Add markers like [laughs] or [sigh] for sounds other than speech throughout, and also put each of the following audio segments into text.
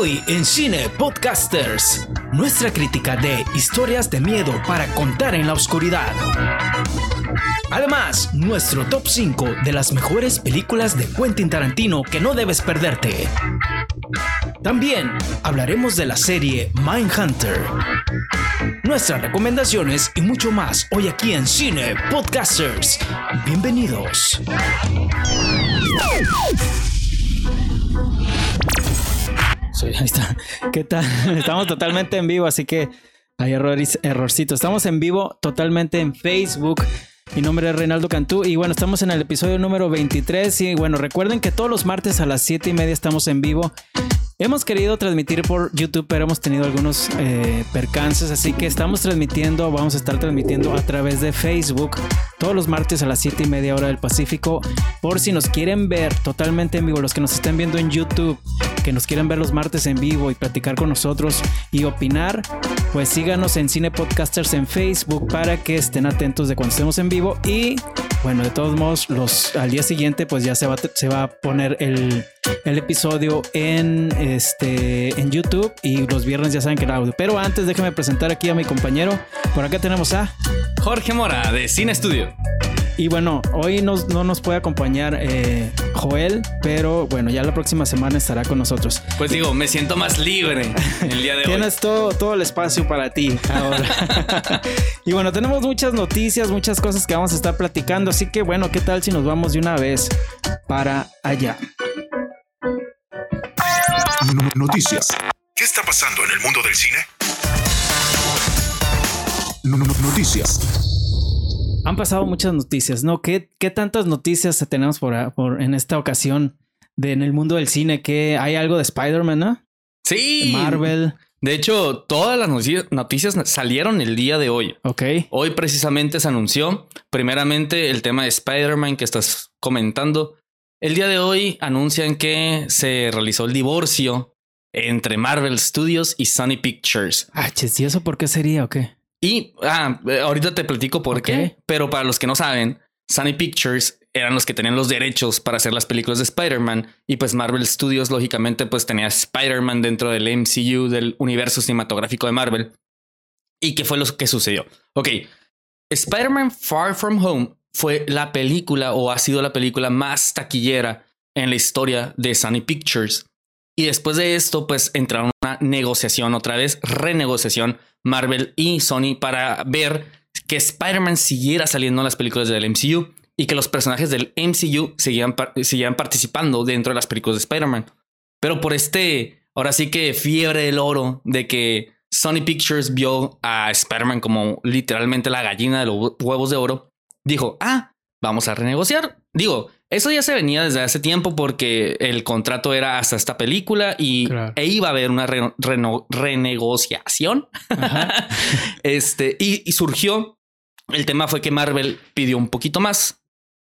Hoy en Cine Podcasters, nuestra crítica de historias de miedo para contar en la oscuridad. Además, nuestro top 5 de las mejores películas de Quentin Tarantino que no debes perderte. También hablaremos de la serie Mindhunter, nuestras recomendaciones y mucho más hoy aquí en Cine Podcasters. Bienvenidos. Soy, ahí está. ¿Qué tal? [laughs] Estamos totalmente en vivo, así que hay errores, errorcito. Estamos en vivo totalmente en Facebook. Mi nombre es Reinaldo Cantú y bueno, estamos en el episodio número 23 y bueno, recuerden que todos los martes a las 7 y media estamos en vivo Hemos querido transmitir por YouTube, pero hemos tenido algunos eh, percances, así que estamos transmitiendo, vamos a estar transmitiendo a través de Facebook todos los martes a las 7 y media hora del Pacífico. Por si nos quieren ver totalmente en vivo, los que nos estén viendo en YouTube, que nos quieren ver los martes en vivo y platicar con nosotros y opinar, pues síganos en Cine Podcasters en Facebook para que estén atentos de cuando estemos en vivo y bueno, de todos modos, los, al día siguiente, pues ya se va, se va a poner el, el, episodio en, este, en YouTube y los viernes ya saben que el audio. Pero antes, déjame presentar aquí a mi compañero. Por acá tenemos a Jorge Mora de Cine Studio. Y bueno, hoy no nos puede acompañar eh, Joel, pero bueno, ya la próxima semana estará con nosotros. Pues digo, me siento más libre el día de [laughs] hoy. Tienes todo, todo el espacio para ti ahora. [laughs] y bueno, tenemos muchas noticias, muchas cosas que vamos a estar platicando, así que bueno, ¿qué tal si nos vamos de una vez para allá? Noticias. ¿Qué está pasando en el mundo del cine? Noticias. Han pasado muchas noticias, ¿no? ¿Qué, qué tantas noticias tenemos por, por, en esta ocasión de, en el mundo del cine? Que hay algo de Spider-Man, ¿no? Sí. Marvel. De hecho, todas las noticias salieron el día de hoy. Ok. Hoy precisamente se anunció, primeramente, el tema de Spider-Man que estás comentando. El día de hoy anuncian que se realizó el divorcio entre Marvel Studios y Sony Pictures. Ah, ¿y eso por qué sería o qué? Y ah, eh, ahorita te platico por qué, pero para los que no saben, Sony Pictures eran los que tenían los derechos para hacer las películas de Spider-Man y pues Marvel Studios lógicamente pues tenía Spider-Man dentro del MCU del universo cinematográfico de Marvel. ¿Y qué fue lo que sucedió? Ok, Spider-Man Far From Home fue la película o ha sido la película más taquillera en la historia de Sony Pictures. Y después de esto pues entraron una negociación otra vez, renegociación Marvel y Sony para ver que Spider-Man siguiera saliendo en las películas del MCU y que los personajes del MCU siguieran, participando dentro de las películas de Spider-Man. Pero por este, ahora sí que fiebre del oro de que Sony Pictures vio a Spider-Man como literalmente la gallina de los huevos de oro, dijo, ah, vamos a renegociar. Digo, eso ya se venía desde hace tiempo porque el contrato era hasta esta película y e iba a haber una renegociación. [laughs] este, y, surgió. El tema fue que Marvel pidió un poquito más.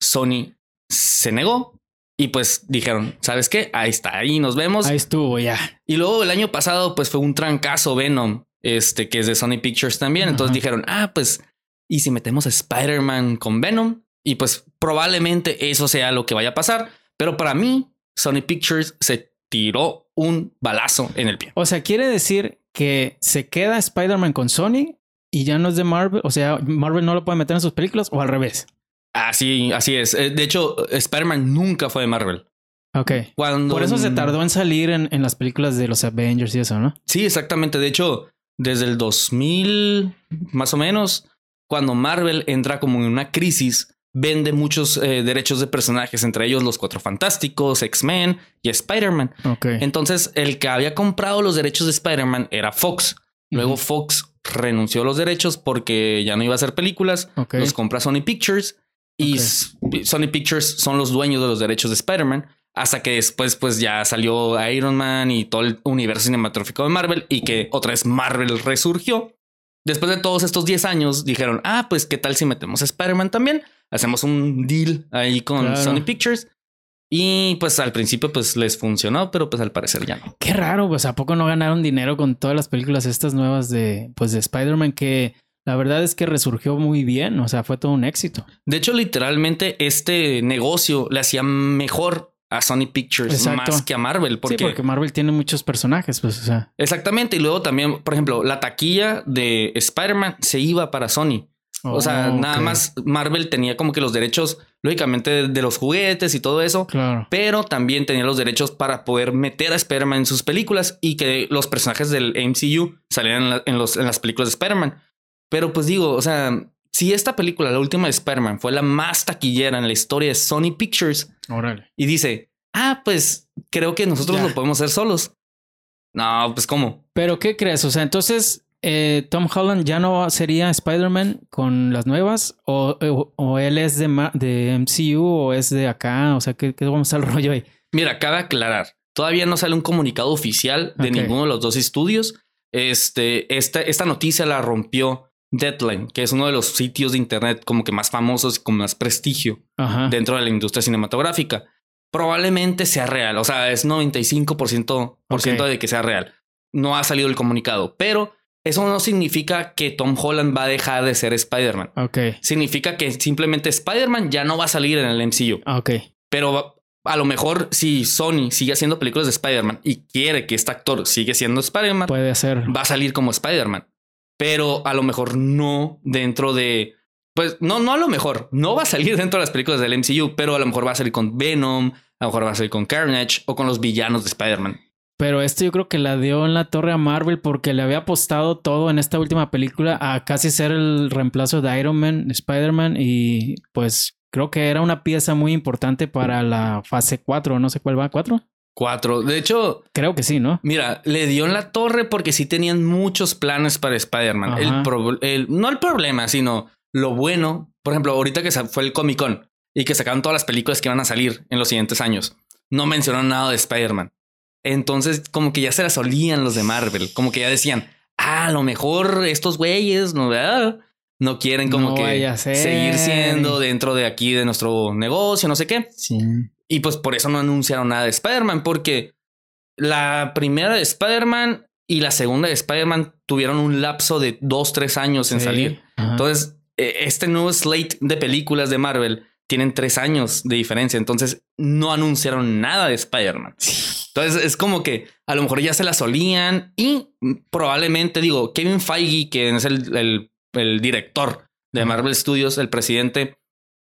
Sony se negó. Y pues dijeron, ¿sabes qué? Ahí está, ahí nos vemos. Ahí estuvo ya. Y luego el año pasado, pues fue un trancazo Venom, este, que es de Sony Pictures también. Entonces dijeron, ah, pues, ¿y si metemos a Spider-Man con Venom? Y pues probablemente eso sea lo que vaya a pasar. Pero para mí, Sony Pictures se tiró un balazo en el pie. O sea, quiere decir que se queda Spider-Man con Sony y ya no es de Marvel. O sea, Marvel no lo puede meter en sus películas o al revés. Así, así es. Eh, de hecho, Spider-Man nunca fue de Marvel. Ok. Cuando... Por eso se tardó en salir en, en, las películas de los Avengers y eso, ¿no? Sí, exactamente. De hecho, desde el 2000, más o menos, cuando Marvel entra como en una crisis, vende muchos eh, derechos de personajes, entre ellos los Cuatro Fantásticos, X-Men y Spider-Man. Entonces, el que había comprado los derechos de Spider-Man era Fox. Luego Fox renunció a los derechos porque ya no iba a hacer películas. Los compra Sony Pictures y Sony Pictures son los dueños de los derechos de Spider-Man. Hasta que después, pues ya salió Iron Man y todo el universo cinematográfico de Marvel y que otra vez Marvel resurgió. Después de todos estos 10 años, dijeron: Ah, pues qué tal si metemos a Spider-Man también hacemos un deal ahí con Sony Pictures. Y pues al principio pues les funcionó, pero pues al parecer ya no. Qué raro, pues a poco no ganaron dinero con todas las películas estas nuevas de pues de Spider-Man que la verdad es que resurgió muy bien, o sea, fue todo un éxito. De hecho, literalmente este negocio le hacía mejor a Sony Pictures Exacto. más que a Marvel. Porque, Sí, porque Marvel tiene muchos personajes, pues, o sea. Exactamente. Y luego también, por ejemplo, la taquilla de Spider-Man se iba para Sony. O sea, Oh, nada más Marvel tenía como que los derechos, lógicamente, de, de los juguetes y todo eso. Claro. Pero también tenía los derechos para poder meter a Spider-Man en sus películas y que los personajes del MCU salieran en, la- en los, en las películas de Spider-Man. Pero pues digo, o sea, si esta película, la última de Spider-Man, fue la más taquillera en la historia de Sony Pictures Órale. y dice, ah, pues creo que nosotros Ya. lo podemos hacer solos. No, pues cómo. Pero, ¿qué crees? O sea, entonces, eh, Tom Holland ya no sería Spider-Man con las nuevas, o, o- o él es de, ma- de MCU o es de acá. O sea, ¿qué, qué vamos al [laughs] rollo ahí? Mira, cabe aclarar, todavía no sale un comunicado oficial de ninguno de los dos estudios. Este, esta, esta noticia la rompió Deadline, que es uno de los sitios de internet como que más famosos y con más prestigio Ajá. dentro de la industria cinematográfica. Probablemente sea real, o sea, es 95% por ciento Ok. de que sea real. No ha salido el comunicado, pero eso no significa que Tom Holland va a dejar de ser Spider-Man. Ok. Significa que simplemente Spider-Man ya no va a salir en el MCU. Ah, Ok. Pero a lo mejor si Sony sigue haciendo películas de Spider-Man y quiere que este actor sigue siendo Spider-Man, Puede ser. va a salir como Spider-Man. Pero a lo mejor no dentro de... Pues no, no a lo mejor. No va a salir dentro de las películas del MCU, pero a lo mejor va a salir con Venom, a lo mejor va a salir con Carnage o con los villanos de Spider-Man. Pero esto yo creo que la dio en la torre a Marvel porque le había apostado todo en esta última película a casi ser el reemplazo de Iron Man, Spider-Man y pues creo que era una pieza muy importante para la fase 4, no sé cuál va, 4? Cuatro. De hecho, Creo que sí, ¿no? Mira, le dio en la torre porque sí tenían muchos planes para Spider-Man. El, el- no el problema, sino lo bueno. Por ejemplo, ahorita que fue el Comic Con y que sacaron todas las películas que van a salir en los siguientes años, no mencionaron nada de Spider-Man. Entonces, como que ya se las olían los de Marvel, como que ya decían, ah, a lo mejor estos güeyes no, ¿verdad? no quieren como No que seguir siendo dentro de aquí de nuestro negocio, no sé qué. Sí. Y pues por eso no anunciaron nada de Spider-Man, porque la primera de Spider-Man y la segunda de Spider-Man tuvieron un lapso de dos, tres años en Sí. salir. Ajá. Entonces, eh, este nuevo slate de películas de Marvel tienen tres años de diferencia. Entonces, no anunciaron nada de Spider-Man. Entonces, es como que a lo mejor ya se la solían y probablemente, digo, Kevin Feige, que es el, el- el director de. Marvel Studios, el presidente,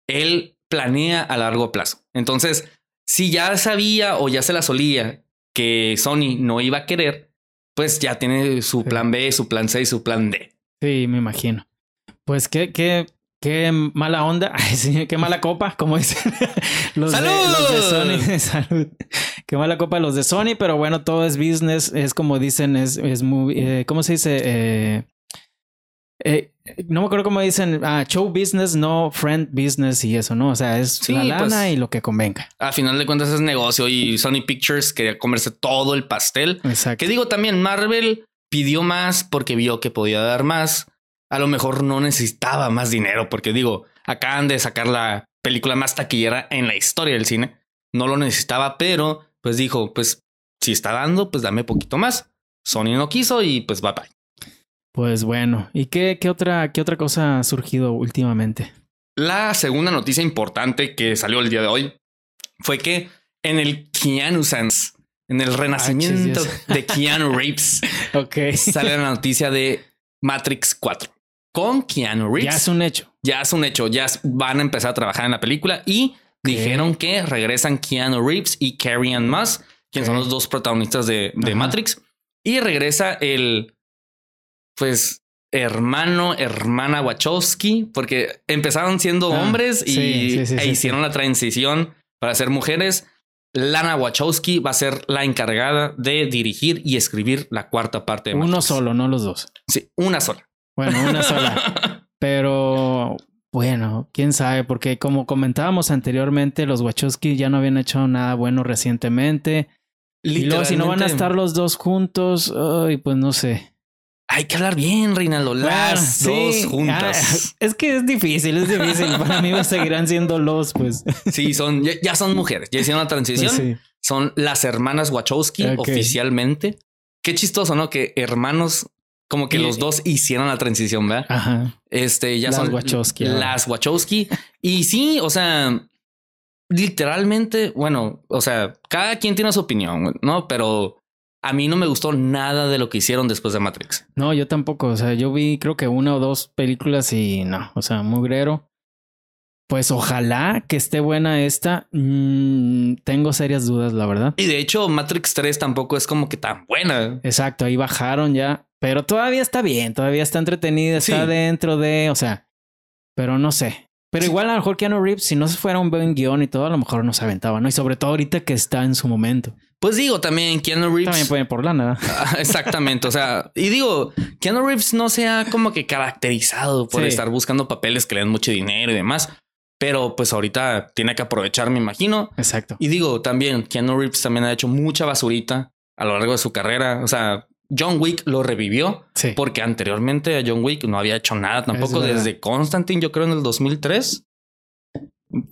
él planea a largo plazo. Entonces, si ya sabía o ya se la solía que Sony no iba a querer, pues ya tiene su plan B, su plan C y su plan D. Sí, me imagino. Pues qué, qué, qué mala onda. [laughs] Ay, sí, qué mala copa, como dicen [laughs] los, de, los de Sony. [laughs] Salud. Qué mala copa los de Sony, pero bueno, todo es business. Es como dicen, es, es muy. eh, ¿Cómo se dice? Eh, eh, no me acuerdo cómo dicen. Ah, show business, no friend business y eso, ¿no? O sea, es Sí, la lana pues. y lo que convenga. A final de cuentas es negocio y Sony Pictures quería comerse todo el pastel. Exacto. Que digo también, Marvel pidió más porque vio que podía dar más. A lo mejor no necesitaba más dinero porque digo, acaban de sacar la película más taquillera en la historia del cine. No lo necesitaba, pero pues dijo, pues si está dando, pues dame poquito más. Sony no quiso y pues bye bye. Pues bueno. ¿Y qué, qué, otra, qué otra cosa ha surgido últimamente? La segunda noticia importante que salió el día de hoy fue que en el Keanu Sans, en el renacimiento Dios. de Keanu Reeves, [laughs] sale la noticia de Matrix 4 con Keanu Reeves. Ya es un hecho. Ya es un hecho, ya van a empezar a trabajar en la película y dijeron que regresan Keanu Reeves y Carrie Ann Moss, quienes son los dos protagonistas de. Matrix, y regresa el, pues, hermano, hermana Wachowski, porque empezaron siendo Ah, hombres y sí, sí, sí, e hicieron la transición para ser mujeres. Lana Wachowski va a ser la encargada de dirigir y escribir la cuarta parte de Uno solo, no los dos. Sí, una sola. Bueno, una sola. [laughs] Pero bueno, quién sabe, porque como comentábamos anteriormente, los Wachowski ya no habían hecho nada bueno recientemente. Y luego, si no van a estar los dos juntos, ay, pues no sé. Hay que hablar bien, Reinaldo. Las Bueno, dos juntas. Ah, es que es difícil, es difícil. Para mí [laughs] seguirán siendo los, pues. Sí, son, ya, ya son mujeres. Ya hicieron la transición. Pues sí. Son las hermanas Wachowski oficialmente. Qué chistoso, ¿no? Que hermanos, como que Y- los dos hicieron la transición, ¿verdad? Ajá. Este ya Las son Wachowski. Las Wachowski. Y sí, o sea, literalmente, bueno, o sea, cada quien tiene su opinión, ¿no? Pero a mí no me gustó nada de lo que hicieron después de Matrix. No, yo tampoco. O sea, yo vi creo que una o dos películas y no, o sea, mugrero. Pues ojalá que esté buena esta. Mm, tengo serias dudas, la verdad. Y de hecho, Matrix 3 tampoco es como que tan buena. Exacto, ahí bajaron ya. Pero todavía está bien, todavía está entretenida, está dentro de, o sea, pero no sé. Pero igual a lo mejor Keanu Reeves, si no se fuera un buen guion y todo, a lo mejor no se aventaba, ¿no? Y sobre todo ahorita que está en su momento. Pues digo, también Keanu Reeves. También puede por lana. Ah, exactamente. o sea, y digo, Keanu Reeves no se ha como que caracterizado por estar buscando papeles que le dan mucho dinero y demás. Pero pues ahorita tiene que aprovechar, me imagino. Exacto. Y digo, también Keanu Reeves también ha hecho mucha basurita a lo largo de su carrera. O sea, John Wick lo revivió porque anteriormente a John Wick no había hecho nada tampoco desde Constantine, yo creo en el 2003.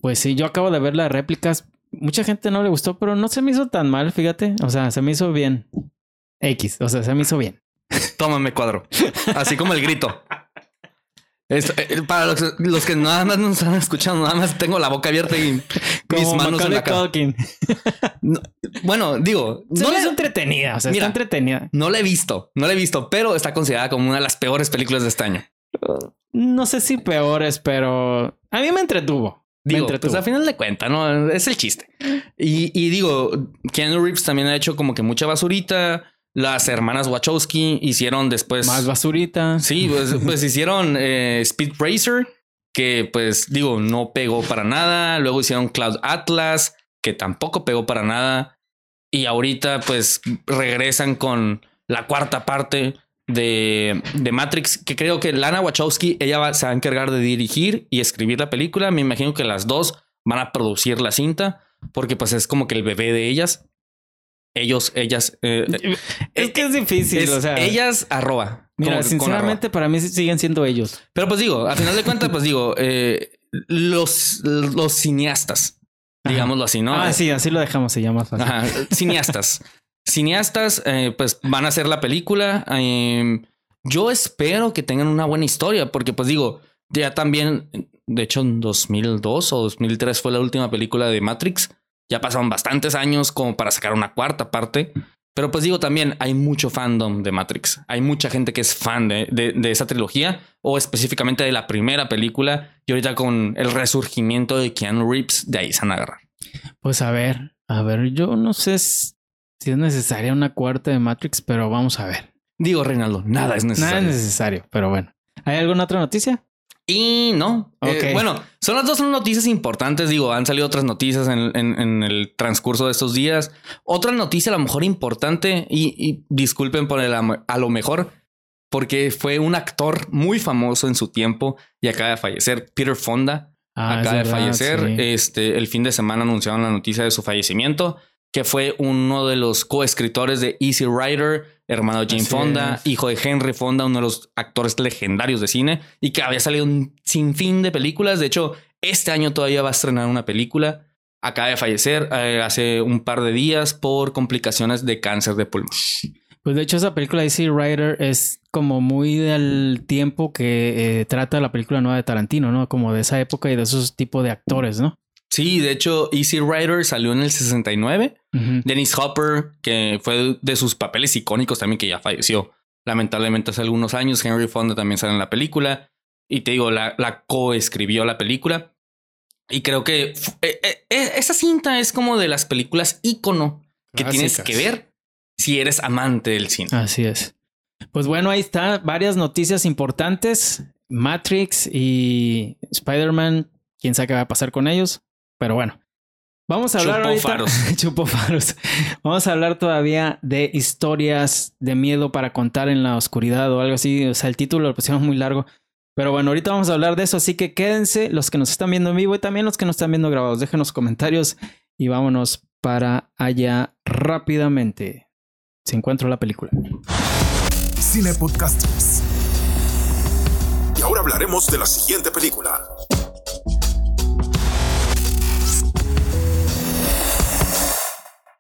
Pues sí, yo acabo de ver las réplicas. Mucha gente no le gustó, pero no se me hizo tan mal, fíjate. O sea, se me hizo bien. X, o sea, se me hizo bien. Tómame cuadro. Así como el grito. [laughs] Eh, para los, que nada más nos están escuchando, nada más tengo la boca abierta y [laughs] mis manos en la cara. [laughs] bueno, digo, no es entretenida, o sea, está entretenida. No la he visto, no la he visto, pero está considerada como una de las peores películas de este año. No sé si peores, pero a mí me entretuvo. Digo, pues al final de cuentas, ¿no? Es el chiste. Y, y digo, Keanu Reeves también ha hecho como que mucha basurita. Las hermanas Wachowski hicieron después. Más basurita. Sí, pues, [laughs] pues hicieron eh, Speed Racer, que pues digo, no pegó para nada. Luego hicieron Cloud Atlas, que tampoco pegó para nada. Y ahorita pues regresan con la cuarta parte de, de Matrix, que creo que Lana Wachowski, ella va, se va a encargar de dirigir y escribir la película. Me imagino que las dos van a producir la cinta, porque pues es como que el bebé de ellas ellos, ellas. Eh, eh, es que es difícil. o sea, ellas arroba. Mira, sinceramente, para mí siguen siendo ellos. Pero pues digo, a final de cuentas, pues digo, eh, los, los cineastas, digámoslo así, ¿no? Ah, sí, así lo dejamos, se llama. Ajá, cineastas. cineastas, pues van a hacer la película. Em, yo espero que tengan una buena historia, porque pues digo, ya también, de hecho, en 2002 o 2003 fue la última película de Matrix. Ya pasaron bastantes años como para sacar una cuarta parte. Pero pues digo también, hay mucho fandom de Matrix. Hay mucha gente que es fan de, de, esa trilogía o específicamente de la primera película. Y ahorita con el resurgimiento de Keanu Reeves, de ahí se van a agarrar. Pues a ver, a ver, yo no sé si es necesaria una cuarta de Matrix, pero vamos a ver. Digo, Reinaldo, nada es necesario. Nada es necesario, pero bueno. ¿Hay alguna otra noticia? Y no. Eh, bueno, son las dos noticias importantes. Digo, han salido otras noticias en, el transcurso de estos días. Otra noticia, a lo mejor importante, y, disculpen por el a lo mejor, porque fue un actor muy famoso en su tiempo y acaba de fallecer. Peter Fonda ah, acaba de fallecer. Este, el fin de semana anunciaron la noticia de su fallecimiento, que fue uno de los coescritores de Easy Rider hermano de Jane Fonda, hijo de Henry Fonda, uno de los actores legendarios de cine y que había salido un sinfín de películas. De hecho, este año todavía va a estrenar una película. Acaba de fallecer eh, hace un par de días por complicaciones de cáncer de pulmón. Pues de hecho esa película Easy Rider es como muy del tiempo que eh, trata la película nueva de Tarantino, ¿no? Como de esa época y de esos tipos de actores, ¿no? Sí, de hecho, Easy Rider salió en el 69. Dennis Hopper, que fue de sus papeles icónicos también, que ya falleció lamentablemente hace algunos años. Henry Fonda también sale en la película. Y te digo, la, la coescribió la película. Y creo que eh, eh, eh, esa cinta es como de las películas ícono que tienes que ver si eres amante del cine. Así es. Pues bueno, ahí está. Varias noticias importantes. Matrix y Spider-Man. Quién sabe qué va a pasar con ellos. Pero bueno, vamos a hablar Chupó faros. [laughs] Chupó faros. Vamos a hablar todavía de historias de miedo para contar en la oscuridad o algo así. O sea, el título lo pusimos muy largo. Pero bueno, ahorita vamos a hablar de eso, así que quédense los que nos están viendo en vivo y también los que nos están viendo grabados. Déjenos comentarios y vámonos para allá rápidamente. Si encuentro la película. Cine Podcast. Y ahora hablaremos de la siguiente película.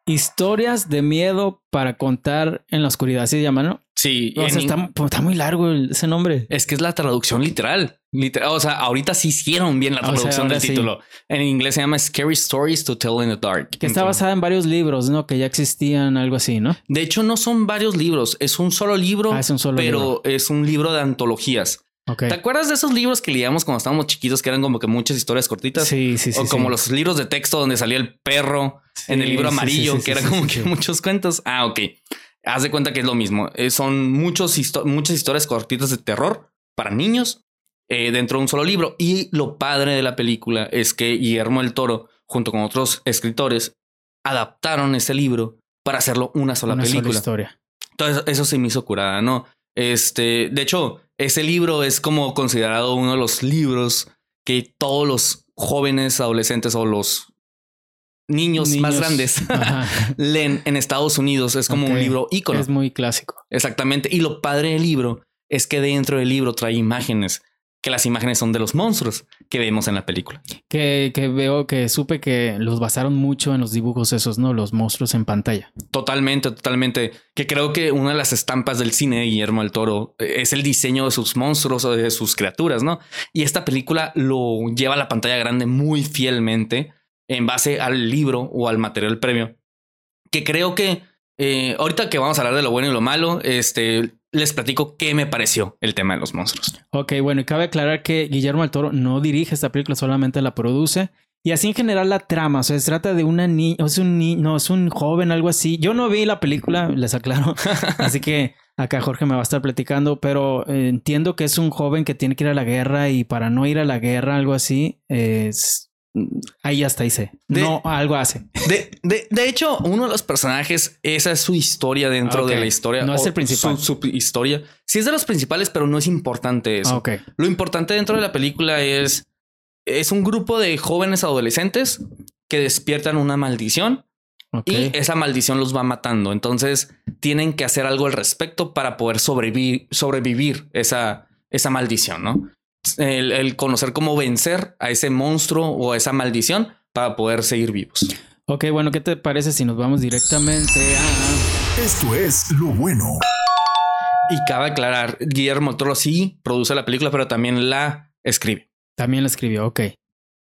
Historias de miedo para contar en la oscuridad, ¿sí se llama, no? Sí. está, muy largo ese nombre. Es que es la traducción literal. Literal, o sea, ahorita sí hicieron bien la O sea, traducción del sí. título. En inglés se llama Scary Stories to Tell in the Dark. Que está basada en varios libros, ¿no? Que ya existían, algo así, ¿no? De hecho, no son varios libros, es un solo libro, Ah, es un solo pero libro. es un libro de antologías. Ok. ¿Te acuerdas de esos libros que leíamos cuando estábamos chiquitos que eran como que muchas historias cortitas? Sí, sí, sí. o como sí. los libros de texto donde salía el perro en el Sí, libro sí, amarillo, sí, sí, que era sí, como sí, que sí. muchos cuentos. Ah, ok. Haz de cuenta que es lo mismo. Eh, son muchos histo- muchas historias cortitas de terror para niños eh, dentro de un solo libro. Y lo padre de la película es que Guillermo el Toro, junto con otros escritores, adaptaron ese libro para hacerlo una sola Una sola película. historia. Entonces, eso se me hizo curada, ¿no? Este, de hecho, ese libro es como considerado uno de los libros que todos los jóvenes, adolescentes o los niños, más grandes [laughs] leen en Estados Unidos. Es como un libro ícono. Es muy clásico. Exactamente. Y lo padre del libro es que dentro del libro trae imágenes, que las imágenes son de los monstruos que vemos en la película. Que, que veo que supe que los basaron mucho en los dibujos esos, ¿no? Los monstruos en pantalla. Totalmente, totalmente. Que creo que una de las estampas del cine de Guillermo del Toro eh, es el diseño de sus monstruos o de sus criaturas, ¿no? Y esta película lo lleva a la pantalla grande muy fielmente en base al libro o al material previo. Que creo que eh, ahorita que vamos a hablar de lo bueno y lo malo, este les platico qué me pareció el tema de los monstruos. Ok, bueno, y cabe aclarar que Guillermo del Toro no dirige esta película, solamente la produce. Y así en general la trama, o sea, se trata de una niña, es un niño, no, es un joven, algo así. Yo no vi la película, les aclaro. [laughs] así que acá Jorge me va a estar platicando, pero eh, entiendo que es un joven que tiene que ir a la guerra y para no ir a la guerra, algo así, es... Ahí hasta hice. De- No, algo hace. De, de, de hecho, uno de los personajes, esa es su historia dentro Ok. de la historia. No es el principal. Su, su historia. Sí es de los principales, pero no es importante eso. Ah. Lo importante dentro de la película es, es un grupo de jóvenes adolescentes que despiertan una maldición y esa maldición los va matando. Entonces tienen que hacer algo al respecto para poder sobrevivir, sobrevivir esa, esa maldición, ¿no? El, el conocer cómo vencer a ese monstruo o a esa maldición para poder seguir vivos. Ok, bueno, ¿qué te parece si nos vamos directamente a... Esto es lo bueno. Y cabe aclarar, Guillermo del Toro sí produce la película, pero también la escribe. También la escribió, ok.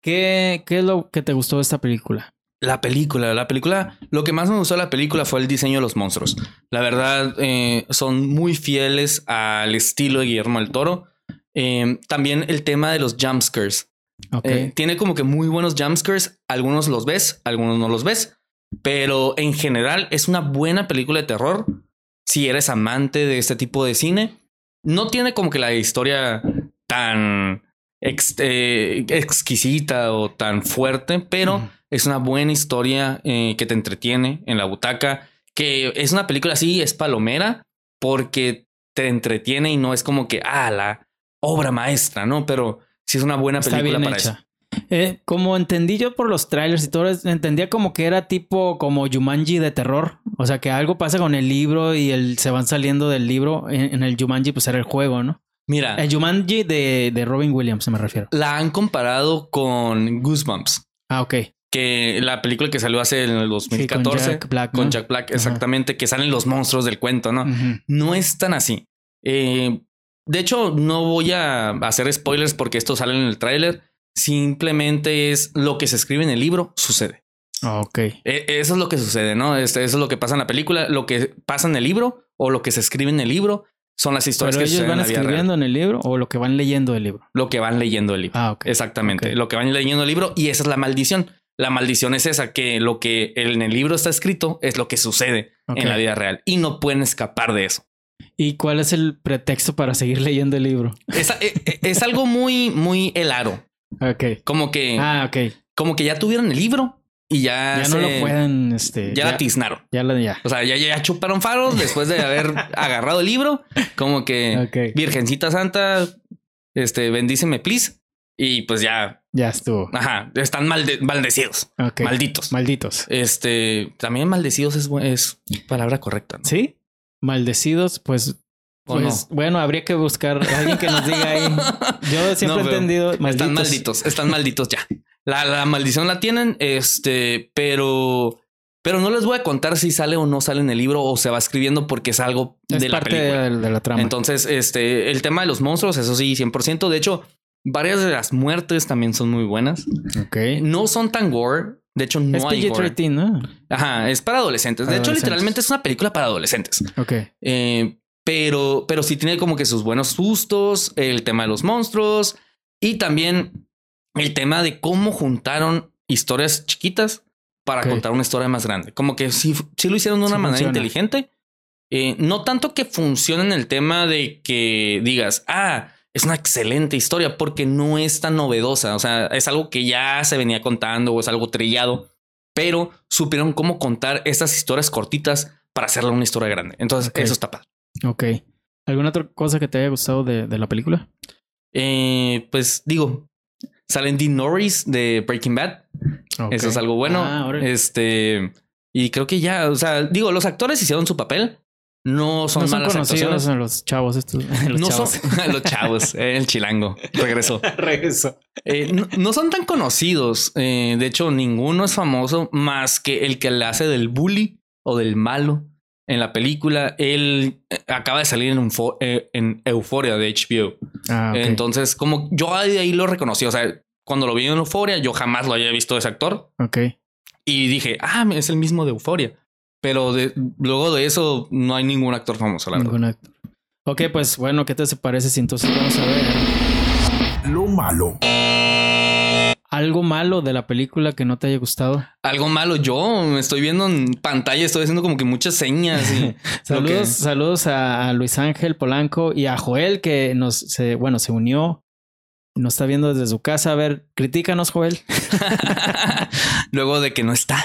¿Qué, ¿Qué es lo que te gustó de esta película? La película, la película, lo que más me gustó de la película fue el diseño de los monstruos. La verdad, eh, son muy fieles al estilo de Guillermo del Toro. Eh, también el tema de los jumpscares. Eh, tiene como que muy buenos jumpscares. Algunos los ves, algunos no los ves. Pero en general es una buena película de terror. Si eres amante de este tipo de cine. No tiene como que la historia tan ex- eh, exquisita o tan fuerte, pero es una buena historia eh, que te entretiene en la butaca. Que es una película así, es palomera, porque te entretiene y no es como que, ah, la obra maestra, ¿no? Pero sí es una buena Está película bien para eso. hecha. Eh, como entendí yo por los trailers y todo, entendía como que era tipo como Jumanji de terror. O sea, que algo pasa con el libro y el, se van saliendo del libro. En, en el Jumanji, pues era el juego, ¿no? Mira, El Jumanji de, de Robin Williams, me refiero. la han comparado con Goosebumps, Ah, ok. que la película que salió hace en el Sí, con 2014 Jack Black. con ¿no? Jack Black, exactamente, que salen los monstruos del cuento, ¿no? No es tan así. Eh, de hecho, no voy a hacer spoilers porque esto sale en el tráiler. Simplemente es lo que se escribe en el libro, sucede. Ah, Ok. E- Eso es lo que sucede, ¿no? Este, eso es lo que pasa en la película. Lo que pasa en el libro o lo que se escribe en el libro son las historias ¿Pero que ellos van en la vida real. escribiendo en el libro o lo que van leyendo del libro? Lo que van leyendo el libro. Ah, ok. Exactamente. Lo que van leyendo el libro y esa es la maldición. La maldición es esa, que lo que en el libro está escrito es lo que sucede en la vida real y no pueden escapar de eso. ¿Y cuál es el pretexto para seguir [laughs] leyendo el libro? Es, e- e- es algo muy, muy helado. Ok. Como que, Ah, ok. como que ya tuvieron el libro y ya, Ya no lo pueden, este... ya, la tiznaron. ya lo ya. O sea, ya, ya chuparon faros después de haber [laughs] agarrado el libro. Como que Ok. Virgencita Santa, este, bendíceme, please. Y pues ya, Ya estuvo. ajá, están malde- maldecidos, Ok. malditos. Malditos. Este, también maldecidos es, es palabra correcta. ¿no? ¿Sí? Maldecidos, pues... ¿O pues bueno, habría que buscar a alguien que nos diga ahí. [laughs] Yo siempre No, he entendido... Están malditos, están malditos ya. La, la maldición la tienen, este, pero, pero no les voy a contar si sale o no sale en el libro o se va escribiendo porque es algo Es de la parte película. de, de la trama. Entonces, este, el tema de los monstruos, eso sí, 100%. De hecho, Varias de las muertes también son muy buenas. Ok. No son tan gore. De hecho, no es hay gore. PG-13, ¿no? Ajá, es para adolescentes. De hecho, literalmente es una película para adolescentes. Ok. Eh, pero, pero sí tiene como que sus buenos sustos, el tema de los monstruos y también el tema de cómo juntaron historias chiquitas para contar una historia más grande. Como que sí, sí lo hicieron de una Sí manera funciona. inteligente. Eh, no tanto que funcione en el tema de que digas, ah, es una excelente historia porque no es tan novedosa. O sea, es algo que ya se venía contando o es algo trillado, pero supieron cómo contar estas historias cortitas para hacerla una historia grande. Entonces, eso está padre. Ok. ¿Alguna otra cosa que te haya gustado de, de la película? Eh, pues digo, salen Dean Norris de Breaking Bad. Eso es algo bueno. Ah, este, y creo que ya, o sea, digo, los actores hicieron su papel. No son, no son malas conocidos en los chavos estos. [laughs] Los no chavos. son [laughs] los chavos, [laughs] el chilango regresó. Regreso. Eh, no, no son tan conocidos. eh, de hecho, ninguno es famoso más que el que le hace del bully o del malo en la película. Él eh, acaba de salir en, un eh, en Euforia de HBO. Ah. Entonces, como yo de ahí lo reconocí, o sea, cuando lo vi en Euforia, yo jamás lo había visto ese actor ok. y dije, ah, es el mismo de Euforia. Pero de- luego de eso no hay ningún actor famoso, la verdad. Ningún actor. Ok, pues bueno, ¿qué te parece si entonces vamos a ver Lo malo. algo malo de la película que no te haya gustado? Algo malo, yo me estoy viendo en pantalla, estoy haciendo como que muchas señas y [laughs] Saludos, que- saludos a, a Luis Ángel Polanco y a Joel que nos, se, bueno, se unió. Nos está viendo desde su casa. A ver, critícanos, Joel. [laughs] luego de que no está.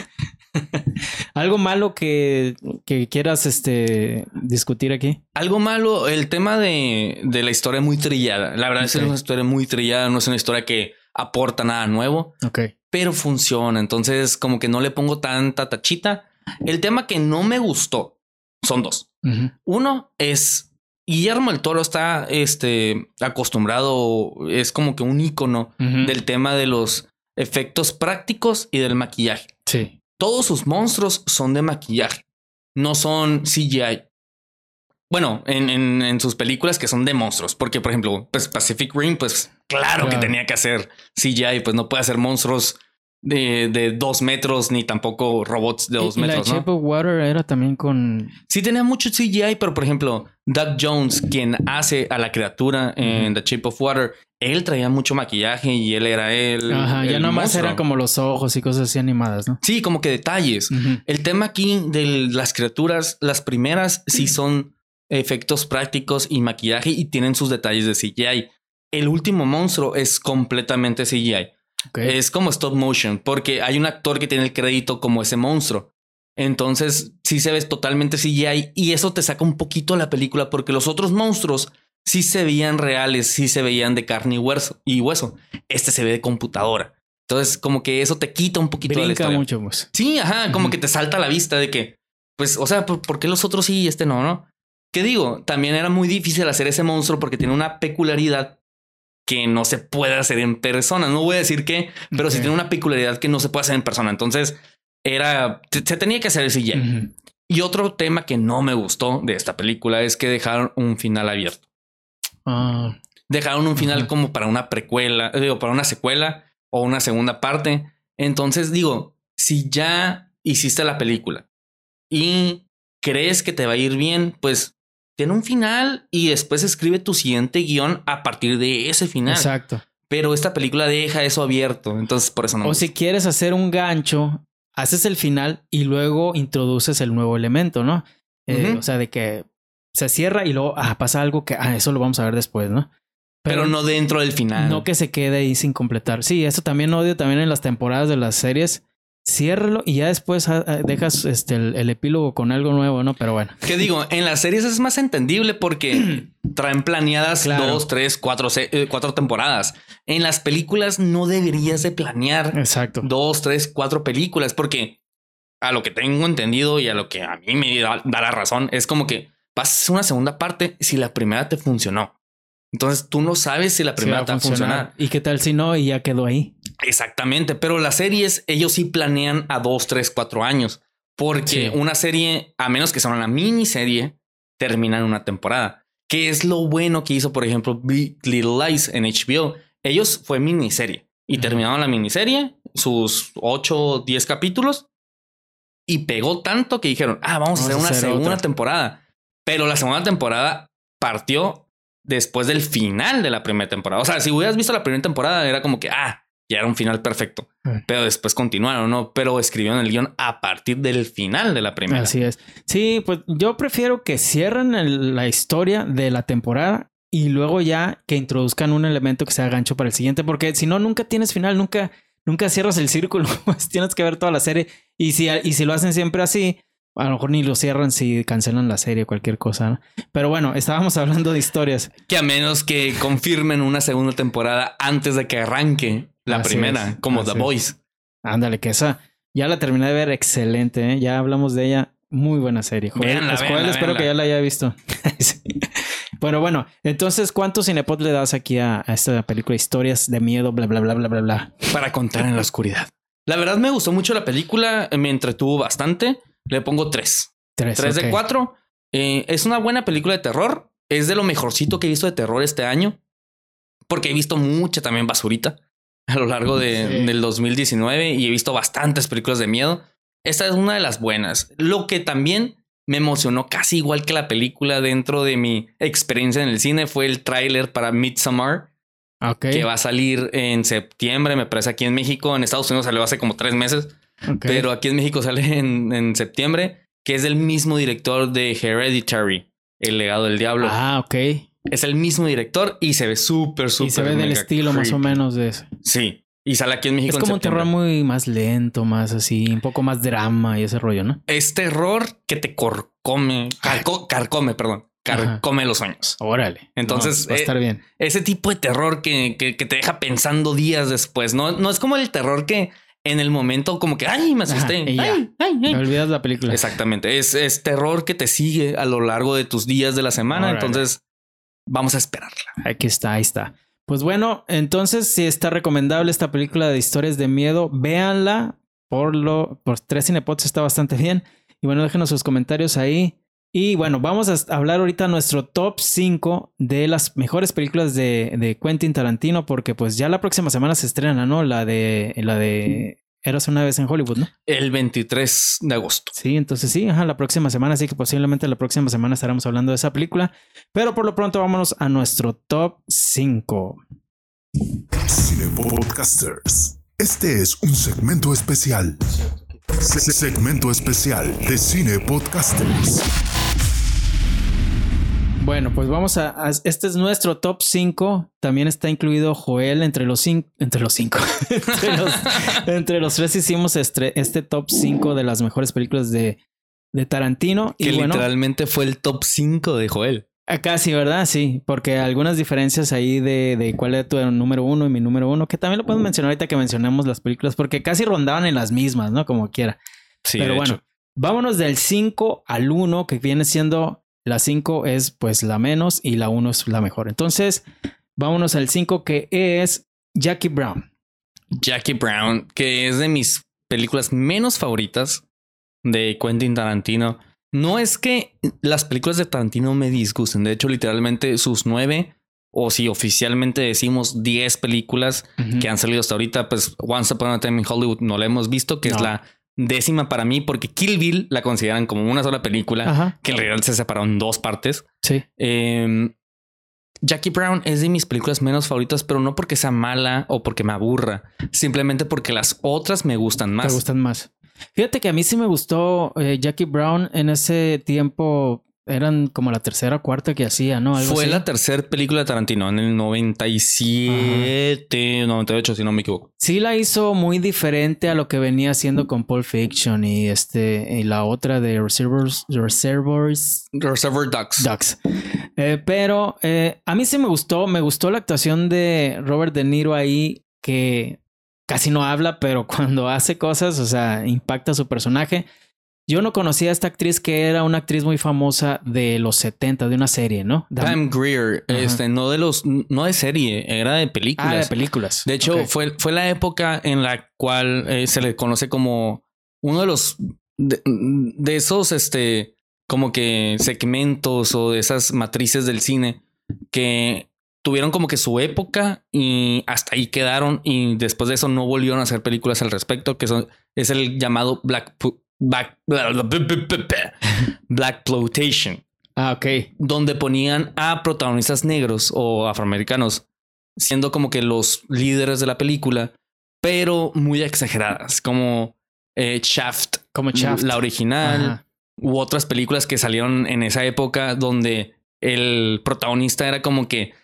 [laughs] Algo malo que, que quieras este, discutir aquí. Algo malo, el tema de, de la historia muy trillada. La verdad es que Ok. es una historia muy trillada, no es una historia que aporta nada nuevo. Ok. pero funciona. Entonces, como que no le pongo tanta tachita. El tema que no me gustó son dos. Uno es Guillermo el Toro está este, acostumbrado, es como que un icono del tema de los efectos prácticos y del maquillaje. Sí. Todos sus monstruos son de maquillaje, no son CGI. Bueno, en, en- en sus películas que son de monstruos, porque por ejemplo, pues Pacific Rim, pues claro, que tenía que hacer CGI, pues no puede hacer monstruos de, de dos metros ni tampoco robots de dos y, la metros. Shape ¿no? of Water era también con. Sí tenía mucho CGI, pero por ejemplo, Doug Jones, quien hace a la criatura en The Shape of Water, él traía mucho maquillaje y él era él. Ajá, ya nomás monstruo. eran como los ojos y cosas así animadas, ¿no? Sí, como que detalles. El tema aquí de las criaturas, las primeras sí son efectos prácticos y maquillaje y tienen sus detalles de CGI. El último monstruo es completamente CGI. Es como stop motion porque hay un actor que tiene el crédito como ese monstruo. Entonces sí se ve totalmente CGI y eso te saca un poquito la película porque los otros monstruos sí se veían reales, sí se veían de carne y hueso. Y hueso. Este se ve de computadora. Entonces como que eso te quita un poquito de la Brinca historia. mucho, pues. Sí, ajá, como que te salta a la vista de que, pues, o sea, ¿por, por qué los otros sí y este no, no? ¿Qué digo? También era muy difícil hacer ese monstruo porque tiene una peculiaridad que no se puede hacer en persona. No voy a decir qué, pero sí Ok. tiene una peculiaridad que no se puede hacer en persona. Entonces, era, se tenía que hacer el CGI. Y otro tema que no me gustó de esta película es que dejaron un final abierto. Ah, Dejaron un final como para una precuela, digo, para una secuela o una segunda parte. Entonces digo, si ya hiciste la película y crees que te va a ir bien, pues tiene un final y después escribe tu siguiente guion a partir de ese final. exacto. Pero esta película deja eso abierto. Entonces por eso no. O si quieres hacer un gancho, haces el final y luego introduces el nuevo elemento, ¿no? Eh. O sea, de que se cierra y luego ah, pasa algo que ah, eso lo vamos a ver después, ¿no? pero, no dentro del final. No que se quede ahí sin completar. Sí, eso también odio también en las temporadas de las series. Ciérralo y ya después ah, ah, dejas este, el, el epílogo con algo nuevo, ¿no? Pero bueno. Que digo, en las series es más entendible porque [clears throat] traen planeadas Claro. dos, tres, cuatro, eh, cuatro temporadas. En las películas no deberías de planear Exacto. dos, tres, cuatro películas porque a lo que tengo entendido y a lo que a mí me da, da la razón es como que vas a hacer una segunda parte si la primera te funcionó. Entonces tú no sabes si la Sí primera a te va a funcionar. ¿Y qué tal si no? Y ya quedó ahí. Exactamente, pero las series ellos sí planean a dos, tres, cuatro años. Porque Sí. una serie, a menos que sea una miniserie, termina en una temporada. Que es lo bueno que hizo, por ejemplo, Big Little Lies en HBO, Ellos fue miniserie y terminaron la miniserie, sus 8 o 10 capítulos, y pegó tanto que dijeron, ah, vamos, a hacer una segunda otra. temporada. Pero la segunda temporada partió después del final de la primera temporada. O sea, si hubieras visto la primera temporada, era como que, ah, ya era un final perfecto. Pero después continuaron, ¿no? Pero escribieron el guion a partir del final de la primera. Así es. Sí, pues yo prefiero que cierren el- la historia de la temporada y luego ya que introduzcan un elemento que sea gancho para el siguiente, porque si no, nunca tienes final, nunca, nunca cierras el círculo. [laughs] Pues tienes que ver toda la serie. Y si, y si lo hacen siempre así, a lo mejor ni lo cierran si cancelan la serie o cualquier cosa. ¿no? Pero bueno, estábamos [laughs] hablando de historias. Que a menos que confirmen una segunda temporada antes de que arranque la Así primera, es, como The. Voice. Ándale, que esa ya la terminé de ver excelente. ¿eh? Ya hablamos de ella. Muy buena serie. Véanla, véanla, espero que ya la haya visto. [laughs] Sí. Pero bueno, entonces, ¿cuántos cinepod le das aquí a, a esta película? Historias de miedo, bla, bla, bla, bla, bla, bla. para contar en la oscuridad. La verdad me gustó mucho la película, me entretuvo bastante. Le pongo tres. Tres, Tres ok. de cuatro. Eh, es una buena película de terror. Es de lo mejorcito que he visto de terror este año. Porque he visto mucha también basurita a lo largo de- Sí. del 2019 y he visto bastantes películas de miedo. Esta es una de las buenas. Lo que también me emocionó casi igual que la película dentro de mi experiencia en el cine fue el tráiler para Midsommar Ok. que va a salir en septiembre, me parece aquí en México. En Estados Unidos salió hace como tres meses, pero aquí en México sale en, en septiembre, que es del mismo director de Hereditary, El legado del diablo. Ah, ok. Es el mismo director y se ve súper, súper. Y se ve del estilo más o menos de eso. Sí, y sale aquí en México Es en como un terror muy más lento, más así, un poco más drama y ese rollo, ¿no? Es terror que te corcome, carco- carcome, perdón, carcome los sueños. Órale. Entonces, No, va a eh, estar bien. ese tipo de terror que, que, que te deja pensando días después. No, no es como el terror que en el momento como que, ay, me asusté. Ajá, ay, ay, ay. Me olvidas la película. Exactamente. Es, es terror que te sigue a lo largo de tus días de la semana. Entonces, vamos a esperarla. Aquí está, ahí está. Pues bueno, entonces si está recomendable esta película de historias de miedo, véanla. Por lo, por tres cinepods está bastante bien. Y bueno, déjenos sus comentarios ahí. Y bueno, vamos a hablar ahorita nuestro top 5 de las mejores películas de, de Quentin Tarantino, porque pues ya la próxima semana se estrena, ¿no? La de la de Eras una vez en Hollywood, ¿no? El 23 de agosto. Sí, entonces sí, ajá, la próxima semana, así que posiblemente la próxima semana estaremos hablando de esa película. Pero por lo pronto vámonos a nuestro top 5. Cine Podcasters. Este es un segmento especial. Se- segmento especial de Cine Podcasters. Bueno, pues vamos a, a- Este es nuestro top 5. También está incluido Joel entre los cinco. Entre los cinco. [laughs] entre, los, entre los tres hicimos este, este top 5 de las mejores películas de, de Tarantino. Que y bueno, literalmente fue el top 5 de Joel. Acá sí, ¿verdad? Sí, porque algunas diferencias ahí de, de cuál era tu número uno y mi número uno, que también lo podemos mencionar ahorita que mencionamos las películas, porque casi rondaban en las mismas, ¿no? Como quiera. Sí, Pero de bueno, hecho. vámonos del 5 al 1, que viene siendo la 5 es pues la menos y la 1 es la mejor. Entonces, vámonos al 5 que es Jackie Brown. Jackie Brown, que es de mis películas menos favoritas de Quentin Tarantino. No es que las películas de Tarantino me disgusten. De hecho, literalmente sus nueve, o si oficialmente decimos 10 películas que han salido hasta ahorita, pues Once Upon a Time in Hollywood no la hemos visto, que es la décima para mí, porque Kill Bill la consideran como una sola película, Ajá. que en realidad se separó en dos partes. Sí. Eh, Jackie Brown es de mis películas menos favoritas, pero no porque sea mala o porque me aburra, simplemente porque las otras me gustan más. Te gustan más. Fíjate que a mí sí me gustó eh, Jackie Brown en ese tiempo. Eran como la tercera o cuarta que hacía, ¿no? Algo Fue así. la tercera película de Tarantino en el 97, 98, si no me equivoco. Sí la hizo muy diferente a lo que venía haciendo con Pulp Fiction y este y la otra de Reservoirs, Reservoirs Reservoir Dogs. Ducks. Eh, pero eh, a mí sí me gustó, me gustó la actuación de Robert De Niro ahí, que casi no habla, pero [laughs] cuando hace cosas, o sea, impacta su personaje. Yo no conocía a esta actriz que era una actriz muy famosa de los 70, de una serie, ¿no? Pam Greer, Ajá. este, no de los, no de serie, era de películas. ah, de películas. De hecho, fue, fue la época en la cual eh, se le conoce como uno de los de, de esos, este, como que segmentos o de esas matrices del cine que tuvieron como que su época y hasta ahí quedaron y después de eso no volvieron a hacer películas al respecto, que son, es el llamado Black, Black, [laughs] Black Plotation. Ah, ok. Donde ponían a protagonistas negros o afroamericanos siendo como que los líderes de la película, pero muy exageradas, como eh, Shaft, como Shaft, la original, u otras películas que salieron en esa época donde el protagonista era como que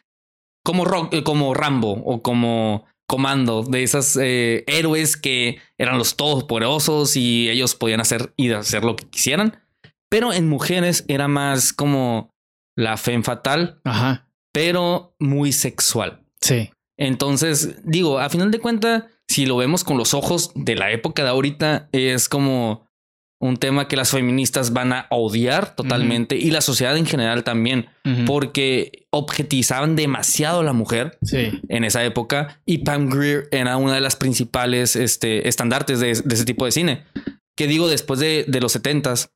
como, eh, como Rambo o como comando de esos eh, héroes que eran los todopoderosos y ellos podían hacer y hacer lo que quisieran. Pero en mujeres era más como la fe fatal, Ajá. pero muy sexual. Sí. Entonces, digo, a final de cuentas, si lo vemos con los ojos de la época de ahorita, es como un tema que las feministas van a odiar totalmente y la sociedad en general también, porque objetizaban demasiado a la mujer en esa época y Pam Greer era una de las principales este, estandartes de, ese tipo de cine. Que digo, después de, de los setentas,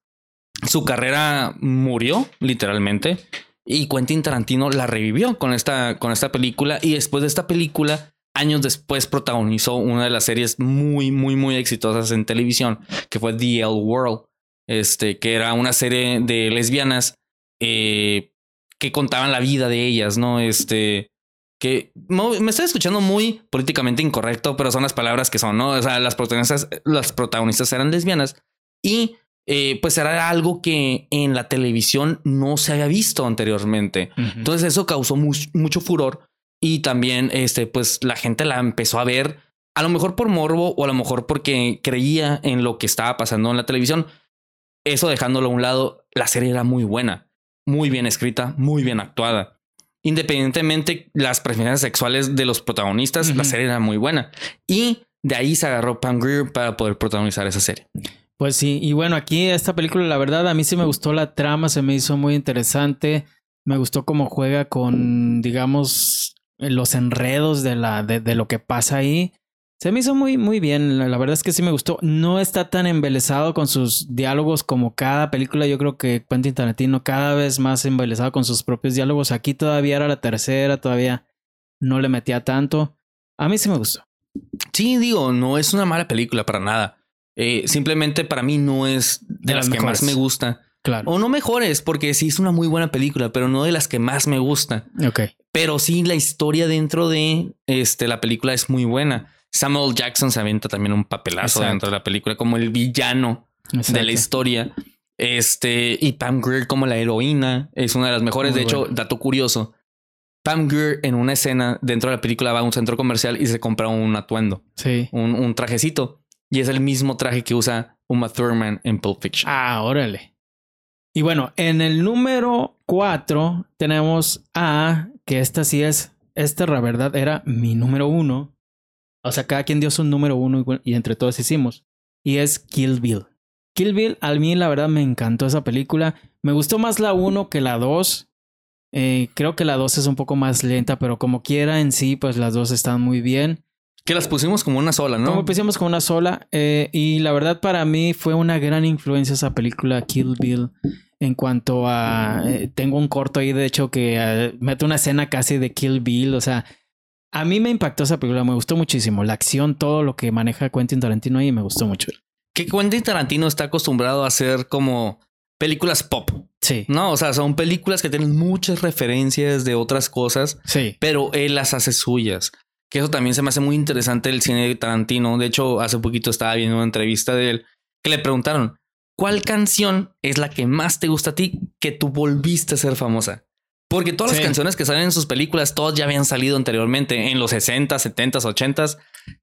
su carrera murió literalmente y Quentin Tarantino la revivió con esta, con esta película y después de esta película años después protagonizó una de las series muy, muy, muy exitosas en televisión, que fue The L World, este, que era una serie de lesbianas eh, que contaban la vida de ellas, ¿no? Este, que me estoy escuchando muy políticamente incorrecto, pero son las palabras que son, ¿no? O sea, las protagonistas, las protagonistas eran lesbianas y eh, pues era algo que en la televisión no se había visto anteriormente. Entonces eso causó mucho furor y también, este, pues la gente la empezó a ver, a lo mejor por morbo o a lo mejor porque creía en lo que estaba pasando en la televisión. Eso dejándolo a un lado, la serie era muy buena, muy bien escrita, muy bien actuada. Independientemente las preferencias sexuales de los protagonistas, la serie era muy buena. Y de ahí se agarró Pam Grier para poder protagonizar esa serie. Pues sí, y bueno, aquí esta película, la verdad, a mí sí me gustó la trama, se me hizo muy interesante. Me gustó cómo juega con, digamos, los enredos de, la, de, lo que pasa ahí. Se me hizo muy, muy bien. La, verdad es que sí me gustó. No está tan embelesado con sus diálogos como cada película. Yo creo que Quentin Tarantino cada vez más embelesado con sus propios diálogos. Aquí todavía era la tercera, todavía no le metía tanto. A mí sí me gustó. Sí, digo, no es una mala película para nada. Eh, simplemente para mí no es de, las, que más me gusta. Claro. O no mejores, porque sí es una muy buena película, pero no de las que más me gusta. Ok. Pero sí, la historia dentro de este, la película es muy buena. Samuel Jackson se avienta también un papelazo dentro de la película como el villano de la historia. Este, y Pam Grier como la heroína es una de las mejores. de hecho, dato curioso. Pam Grier en una escena dentro de la película va a un centro comercial y se compra un atuendo. Sí. Un, un trajecito. Y es el mismo traje que usa Uma Thurman en Pulp Fiction. Ah, órale. Y bueno, en el número 4 tenemos a, que esta sí es, esta la verdad era mi número uno. O sea, cada quien dio su número uno y, entre todos hicimos. Y es Kill Bill. Kill Bill, a mí la verdad me encantó esa película. Me gustó más la 1 que la 2. Eh, creo que la 2 es un poco más lenta, pero como quiera en sí, pues las dos están muy bien. Que las pusimos como una sola, ¿no? Como pusimos como una sola. Eh, y la verdad para mí fue una gran influencia esa película Kill Bill. En cuanto a... Eh, tengo un corto ahí, de hecho, que uh, mete una escena casi de Kill Bill. O sea, a mí me impactó esa película. Me gustó muchísimo. La acción, todo lo que maneja Quentin Tarantino ahí me gustó mucho. Que Quentin Tarantino está acostumbrado a hacer como películas pop. Sí. No, o sea, son películas que tienen muchas referencias de otras cosas. Sí. Pero él las hace suyas que eso también se me hace muy interesante el cine de Tarantino. De hecho, hace poquito estaba viendo una entrevista de él que le preguntaron, ¿cuál canción es la que más te gusta a ti que tú volviste a ser famosa? Porque todas las canciones que salen en sus películas, todas ya habían salido anteriormente en los 60, 70, 80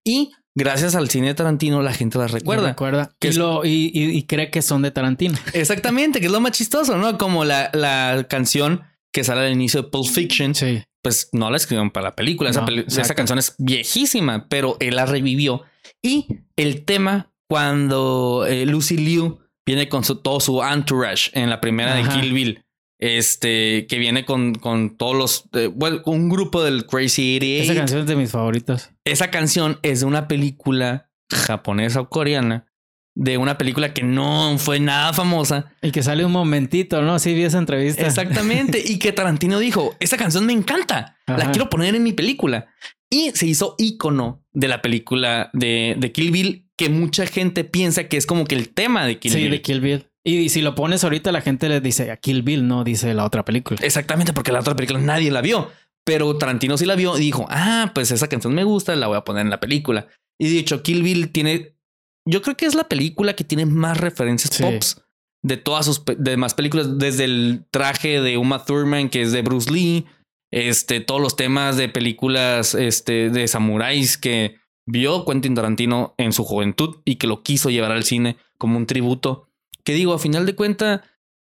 y gracias al cine de Tarantino la gente las recuerda. recuerda que y, y, cree que son de Tarantino. Exactamente, que es lo más chistoso, ¿no? Como la, la canción que sale al inicio de Pulp Fiction, sí pues no la escribieron para la película. esa, canción es viejísima, pero él la revivió. Y el tema, cuando eh, Lucy Liu viene con todo su entourage en la primera de Kill Bill, este, que viene con, con todos los, eh, bueno, un grupo del Crazy 88. Esa canción es de mis favoritas. Esa canción es de una película japonesa o coreana de una película que no fue nada famosa. Y que sale un momentito, ¿no? Sí, vi esa entrevista. Exactamente. [laughs] y que Tarantino dijo, esta canción me encanta, la quiero poner en mi película. Y se hizo ícono de la película de, de, Kill Bill, que mucha gente piensa que es como que el tema de Kill Bill. Sí, de Kill Bill. Y, si lo pones ahorita, la gente le dice a Kill Bill, no dice la otra película. Exactamente, porque la otra película nadie la vio. Pero Tarantino sí la vio y dijo, ah, pues esa canción me gusta, la voy a poner en la película. Y de hecho, Kill Bill tiene, yo creo que es la película que tiene más referencias pops de todas sus demás películas, desde el traje de Uma Thurman, que es de Bruce Lee, este, todos los temas de películas este, de samuráis que vio Quentin Tarantino en su juventud y que lo quiso llevar al cine como un tributo. Que digo, a final de cuentas,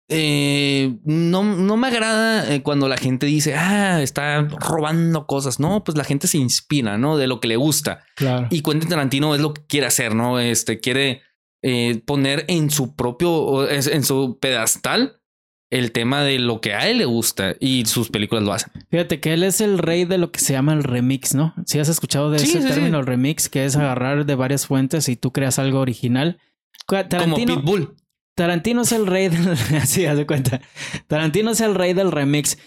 eh, no, no me agrada eh, cuando la gente dice, ah, está robando cosas. No, pues la gente se inspira, ¿no? De lo que le gusta. Claro. Y Quentin Tarantino es lo que quiere hacer, ¿no? Este quiere eh, poner en su propio, en su pedestal el tema de lo que a él le gusta y sus películas lo hacen. Fíjate que él es el rey de lo que se llama el remix, ¿no? Si has escuchado de ese término remix, que es agarrar de varias fuentes y tú creas algo original. Como Pitbull. Tarantino es el rey del. [laughs] así, haz de cuenta. Tarantino es el rey del remix.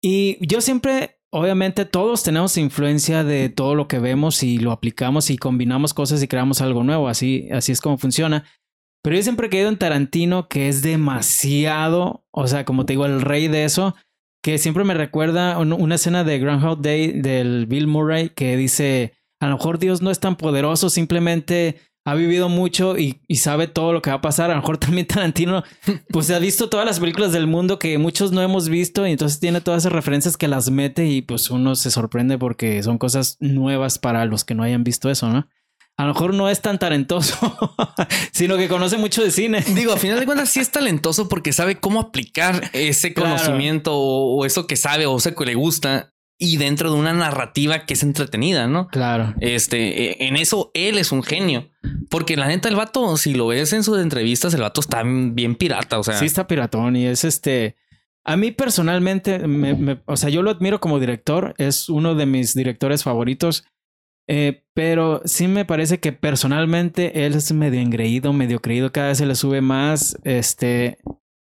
Y yo siempre, obviamente, todos tenemos influencia de todo lo que vemos y lo aplicamos y combinamos cosas y creamos algo nuevo. Así, así es como funciona. Pero yo siempre he creído en Tarantino que es demasiado, o sea, como te digo, el rey de eso, que siempre me recuerda una escena de Groundhog Day del Bill Murray que dice, a lo mejor Dios no es tan poderoso, simplemente ha vivido mucho y, sabe todo lo que va a pasar. A lo mejor [laughs] también Tarantino, pues ha visto todas las películas del mundo que muchos no hemos visto y entonces tiene todas esas referencias que las mete y pues uno se sorprende porque son cosas nuevas para los que no hayan visto eso, ¿no? A lo mejor no es tan talentoso, [laughs] sino que conoce mucho de cine. Digo, a final de cuentas sí es talentoso porque sabe cómo aplicar ese conocimiento o, eso que sabe o eso que le gusta y dentro de una narrativa que es entretenida, ¿no? Claro. Este, e, en eso él es un genio. Porque la neta, el vato, si lo ves en sus entrevistas, el vato está bien pirata. O sea, sí, está piratón y es este. A mí personalmente, o sea, yo lo admiro como director, es uno de mis directores favoritos, eh, pero sí me parece que personalmente él es medio engreído, medio creído, cada vez se le sube más. Este,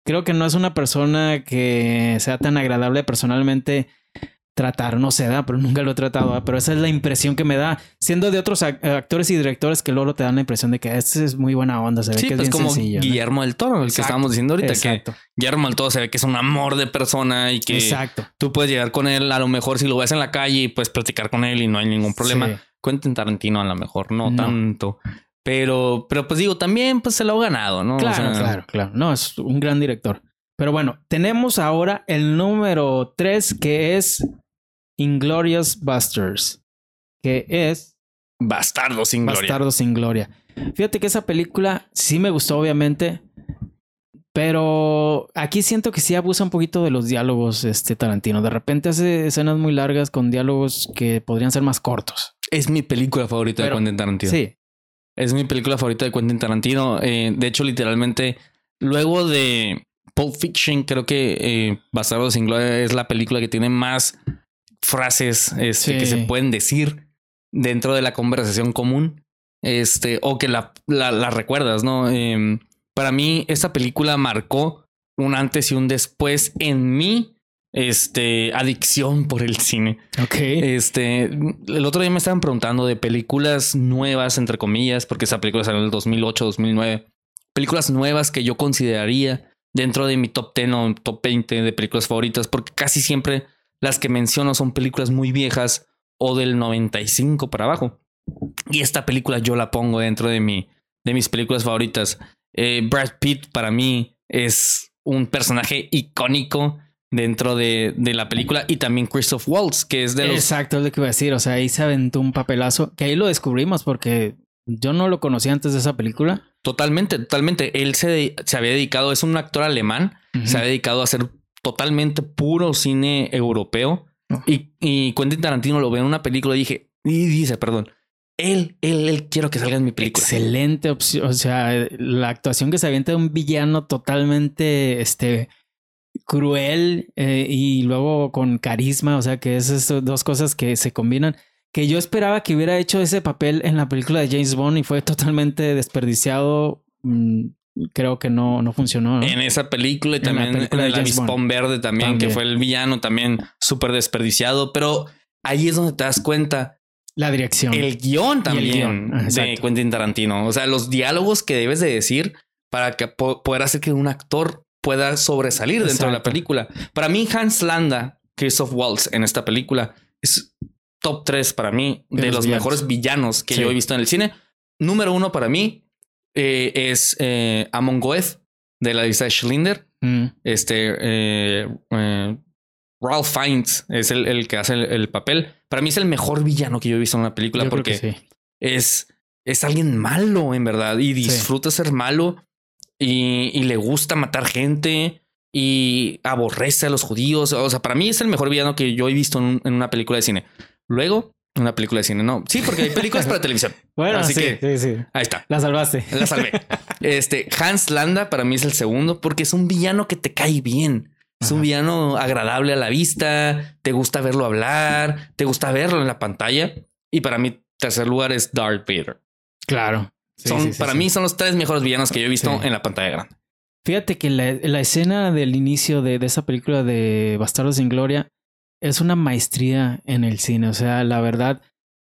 creo que no es una persona que sea tan agradable personalmente tratar, no se da, pero nunca lo he tratado, pero esa es la impresión que me da, siendo de otros actores y directores que luego te dan la impresión de que este es muy buena onda, se ve que es pues bien como Guillermo del Toro, el que estábamos diciendo ahorita, que Guillermo del Toro se ve que es un amor de persona y que Exacto. tú puedes llegar con él, a lo mejor si lo ves en la calle y puedes platicar con él y no hay ningún problema. Sí. Quentin Tarantino a lo mejor no, tanto. Pero, pero pues digo, también pues se lo ha ganado, ¿no? Claro, claro, claro. No, es un gran director. Pero bueno, tenemos ahora el número 3 que es Inglorious Busters, que es Bastardo sin Gloria. Bastardo sin Gloria. Fíjate que esa película sí me gustó, obviamente, pero aquí siento que sí abusa un poquito de los diálogos, este Tarantino. De repente hace escenas muy largas con diálogos que podrían ser más cortos. Es mi película favorita de Quentin Tarantino. Sí. Es mi película favorita de Quentin Tarantino. Eh, de hecho, literalmente, luego de Pulp Fiction, creo que eh, Bastardo sin Gloria es la película que tiene más frases este, que se pueden decir dentro de la conversación común. Este, o que la, la, recuerdas, ¿no? Em, para mí, esta película marcó un antes y un después en mi este, adicción por el cine. Ok. Este, el otro día me estaban preguntando de películas nuevas, entre comillas, porque esa película salió en el 2008, 2009. Películas nuevas que yo consideraría dentro de mi top 10 o top 20 de películas favoritas, porque casi siempre las que menciono son películas muy viejas o del 95 para abajo. Y esta película yo la pongo dentro de, mi, de mis películas favoritas. Eh, Brad Pitt para mí es un personaje icónico dentro de, de, la película y también Christoph Waltz, que es de los... Exacto, es lo que iba a decir, o sea, ahí se aventó un papelazo, que ahí lo descubrimos porque yo no lo conocía antes de esa película. Totalmente, totalmente. Él se, se había dedicado, es un actor alemán, se ha dedicado a hacer totalmente puro cine europeo. Y, y Quentin Tarantino lo ve en una película y dije, y dice, perdón, él, él, él quiero que salga en mi película. Excelente opción. O sea, la actuación que se avienta de un villano totalmente este cruel eh, y luego con carisma. O sea, que es dos cosas que se combinan. Que yo esperaba que hubiera hecho ese papel en la película de James Bond y fue totalmente desperdiciado mm, creo que no, no funcionó. ¿no? En esa película y En la también película en de el James avispón verde también, que También. fue el villano también súper desperdiciado. Pero ahí es donde te das cuenta La dirección. el guion también guion, de. Quentin Tarantino. O sea, los diálogos que debes de decir para que po- poder hacer que un actor pueda sobresalir dentro de la película. Para mí, Hans Landa, Christoph Waltz en esta película es top 3 para mí De de, los los, villanos. mejores villanos que Sí. yo he visto en el cine. Número uno para mí eh, es eh, Amon Goeth de la lista de Schlinder. Mm, Este eh, Ralph Fiennes es el, el que hace el, el papel. Para mí es el mejor villano que yo he visto en una película yo porque sí. es, es alguien malo en verdad y disfruta ser malo y, y le gusta matar gente y aborrece a los judíos. O sea, para mí es el mejor villano que yo he visto en, un- en una película de cine. Luego, una película de cine, no. Sí, porque hay películas para televisión. [laughs] Bueno, Así sí, que- sí, sí. Ahí está. La salvaste. La salvé. [laughs] Este Hans Landa para mí es el segundo porque es un villano que te cae bien. Es un villano agradable a la vista. Te gusta verlo hablar, te gusta verlo en la pantalla. Y para mí, tercer lugar es Darth Vader. Claro. Sí, son, sí, sí, para mí son los tres mejores villanos que yo he visto en la pantalla grande. Fíjate que la, la escena del inicio de, de esa película de Bastardos sin Gloria es una maestría en el cine. O sea, la verdad,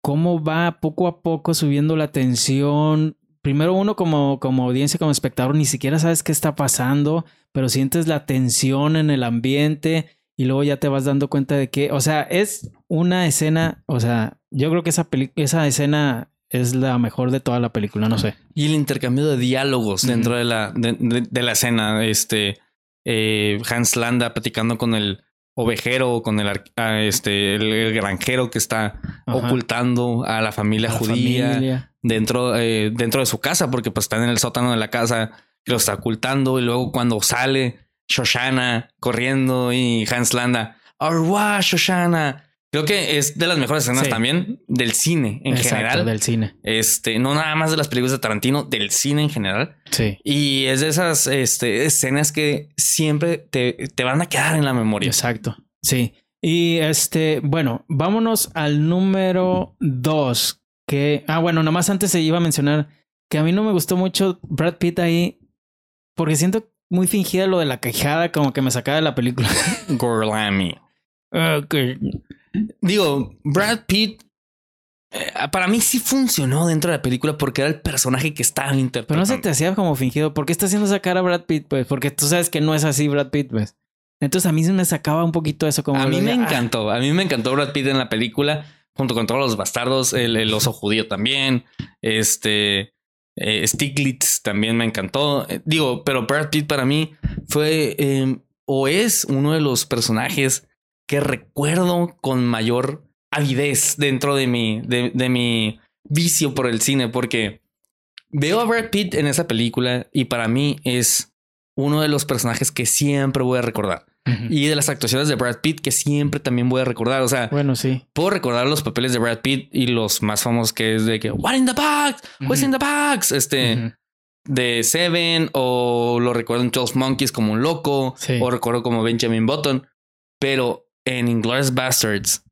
cómo va poco a poco subiendo la tensión. Primero uno como, como audiencia, como espectador, ni siquiera sabes qué está pasando, pero sientes la tensión en el ambiente y luego ya te vas dando cuenta de que, o sea, es una escena, o sea, yo creo que esa, esa escena es la mejor de toda la película, no sé. Y el intercambio de diálogos dentro de la, de, de- de la escena. Este eh, Hans Landa platicando con el ovejero, con el, ah, este, el, el granjero que está Ajá. ocultando a la familia La judía. familia. dentro, eh, dentro de su casa, porque pues están en el sótano de la casa que lo está ocultando. Y luego cuando sale Shoshana corriendo y Hans Landa, Arwa Shoshana. Creo que es de las mejores escenas Sí. también del cine en Exacto, general. del cine. Este, no nada más de las películas de Tarantino, del cine en general. Sí. Y es de esas este, escenas que siempre te, te van a quedar en la memoria. Exacto. Sí. Y este, bueno, vámonos al número dos. Que, ah, bueno, nomás antes se iba a mencionar que a mí no me gustó mucho Brad Pitt ahí porque siento muy fingida lo de la quejada, como que me sacaba de la película. [laughs] Gorlami. Ok. Digo, Brad Pitt eh, para mí sí funcionó dentro de la película porque era el personaje que estaba Pero interpretando. no se te hacía como fingido. ¿Por qué está haciendo esa cara Brad Pitt? Pues porque tú sabes que no es así Brad Pitt, pues. Entonces a mí se me sacaba un poquito eso como... A mí de, me ah, encantó. A mí me encantó Brad Pitt en la película, junto con todos los bastardos, el, el oso judío también. Este eh, Stiglitz también me encantó. Eh, digo, pero Brad Pitt para mí fue eh, o es uno de los personajes que recuerdo con mayor avidez dentro de mi, de, de mi vicio por el cine, porque veo a Brad Pitt en esa película y para mí es uno de los personajes que siempre voy a recordar. Y de las actuaciones de Brad Pitt que siempre también voy a recordar. O sea, Bueno, sí. puedo recordar los papeles de Brad Pitt y los más famosos que es de que What in the box? What's in the box? Este de Seven o lo recuerdo en 12 Monkeys como un loco Sí. o recuerdo como Benjamin Button, pero en Inglourious Bastards,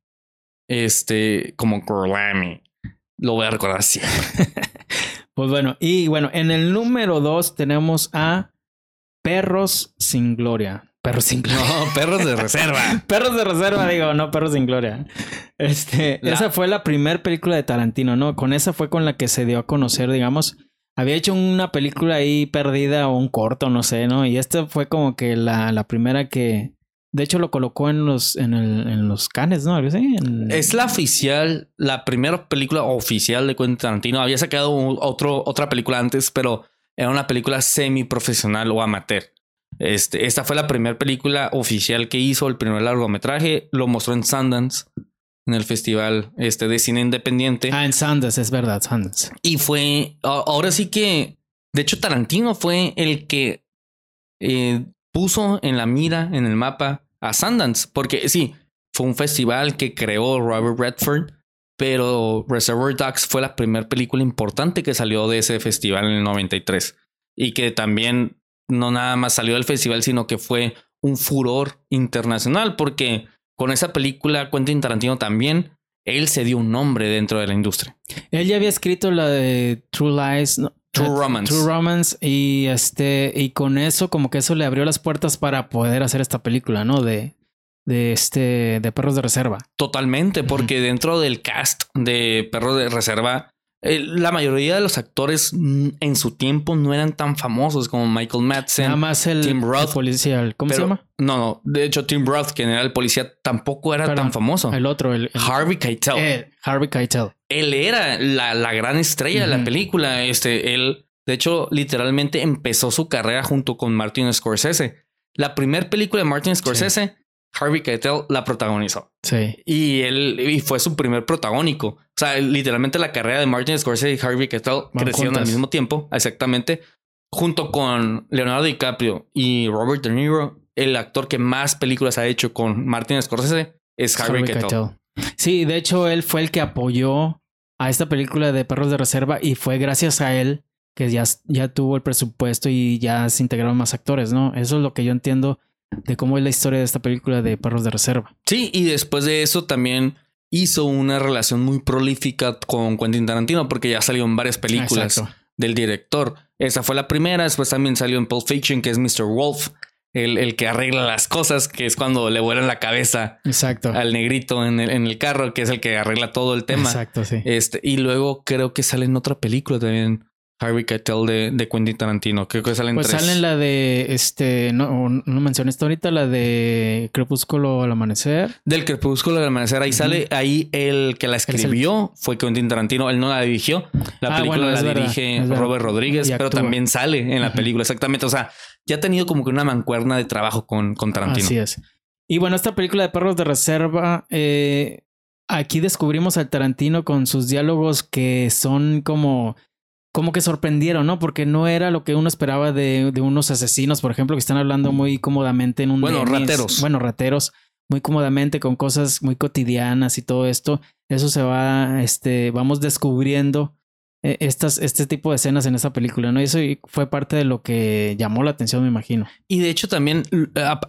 este como Gorlami, lo voy a recordar siempre. [laughs] Pues bueno, y bueno, en el número dos tenemos a Perros sin Gloria. Perros sin Gloria. No, perros de reserva. [laughs] Perros de reserva, digo, no perros sin gloria. Este, La- esa fue la primera película de Tarantino, ¿no? Con esa fue con la que se dio a conocer, digamos. Había hecho una película ahí perdida o un corto, no sé, ¿no? Y esta fue como que la, la primera que. De hecho, lo colocó en los, en el, en los canes, ¿no? En- Es la oficial, la primera película oficial de Quentin Tarantino. Había sacado un- otro, otra película antes, pero era una película semi profesional o amateur. Este, esta fue la primera película oficial que hizo, el primer largometraje. Lo mostró en Sundance, en el festival este, de cine independiente. Ah, en Sundance, es verdad, Sundance. Y fue, ahora sí que, de hecho, Tarantino fue el que eh, puso en la mira, en el mapa, a Sundance, porque sí, fue un festival que creó Robert Redford, pero Reservoir Dogs fue la primera película importante que salió de ese festival en el 93 y que también no nada más salió del festival, sino que fue un furor internacional, porque con esa película Quentin Tarantino también, él se dio un nombre dentro de la industria. Él ya había escrito la de True Lies. True Romance. True Romance. Y este, y con eso, como que eso le abrió las puertas para poder hacer esta película, ¿no? De, de este, de perros de reserva. Totalmente, porque dentro del cast de Perros de Reserva, la mayoría de los actores en su tiempo no eran tan famosos como Michael Madsen. Nada más el, Tim Roth. el policía, ¿cómo pero- se llama? No, no. De hecho, Tim Roth, quien era el policía, tampoco era Pero tan famoso. El otro, el, el- Harvey Keitel. eh, Harvey Keitel. él era la, la gran estrella de la película. Este, él, de hecho, literalmente empezó su carrera junto con Martin Scorsese. La primera película de Martin Scorsese, Harvey Keitel la protagonizó. Sí. Y él y fue su primer protagónico. O sea, literalmente la carrera de Martin Scorsese y Harvey Keitel Van crecieron al mismo tiempo, exactamente. Junto con Leonardo DiCaprio y Robert De Niro, el actor que más películas ha hecho con Martin Scorsese es Harvey, Harvey Keitel. Keitel. Sí, de hecho, él fue el que apoyó a esta película de Perros de Reserva y fue gracias a él que ya, ya tuvo el presupuesto y ya se integraron más actores, ¿no? Eso es lo que yo entiendo de cómo es la historia de esta película de Perros de Reserva. Sí, y después de eso también hizo una relación muy prolífica con Quentin Tarantino porque ya salió en varias películas Exacto. del director. Esa fue la primera, después también salió en Pulp Fiction, que es Mr. Wolf, el, el que arregla las cosas, que es cuando le vuelan la cabeza Exacto. al negrito en el, en el carro, que es el que arregla todo el tema. Exacto, sí. Este, y luego creo que sale en otra película también, Harvey Keitel de, de Quentin Tarantino. Creo que salen Pues tres. sale en la de este, no, no mencioné esto ahorita, la de Crepúsculo al amanecer. Del Crepúsculo del Amanecer, ahí sale, ahí el que la el- escribió fue Quentin Tarantino, él no la dirigió, la Ah, película bueno, la dirige verdad. Robert Rodríguez, pero también sale en la película, exactamente, o sea, ya ha tenido como que una mancuerna de trabajo con, con Tarantino. Así es. Y bueno, esta película de Perros de Reserva, eh, aquí descubrimos al Tarantino con sus diálogos que son como, como que sorprendieron, ¿no? Porque no era lo que uno esperaba de, de unos asesinos, por ejemplo, que están hablando muy cómodamente en un... Bueno, rateros. Bueno, rateros, muy cómodamente con cosas muy cotidianas y todo esto. Eso se va, este, vamos descubriendo estas, este tipo de escenas en esta película, ¿no? Y eso fue parte de lo que llamó la atención, me imagino. Y de hecho también,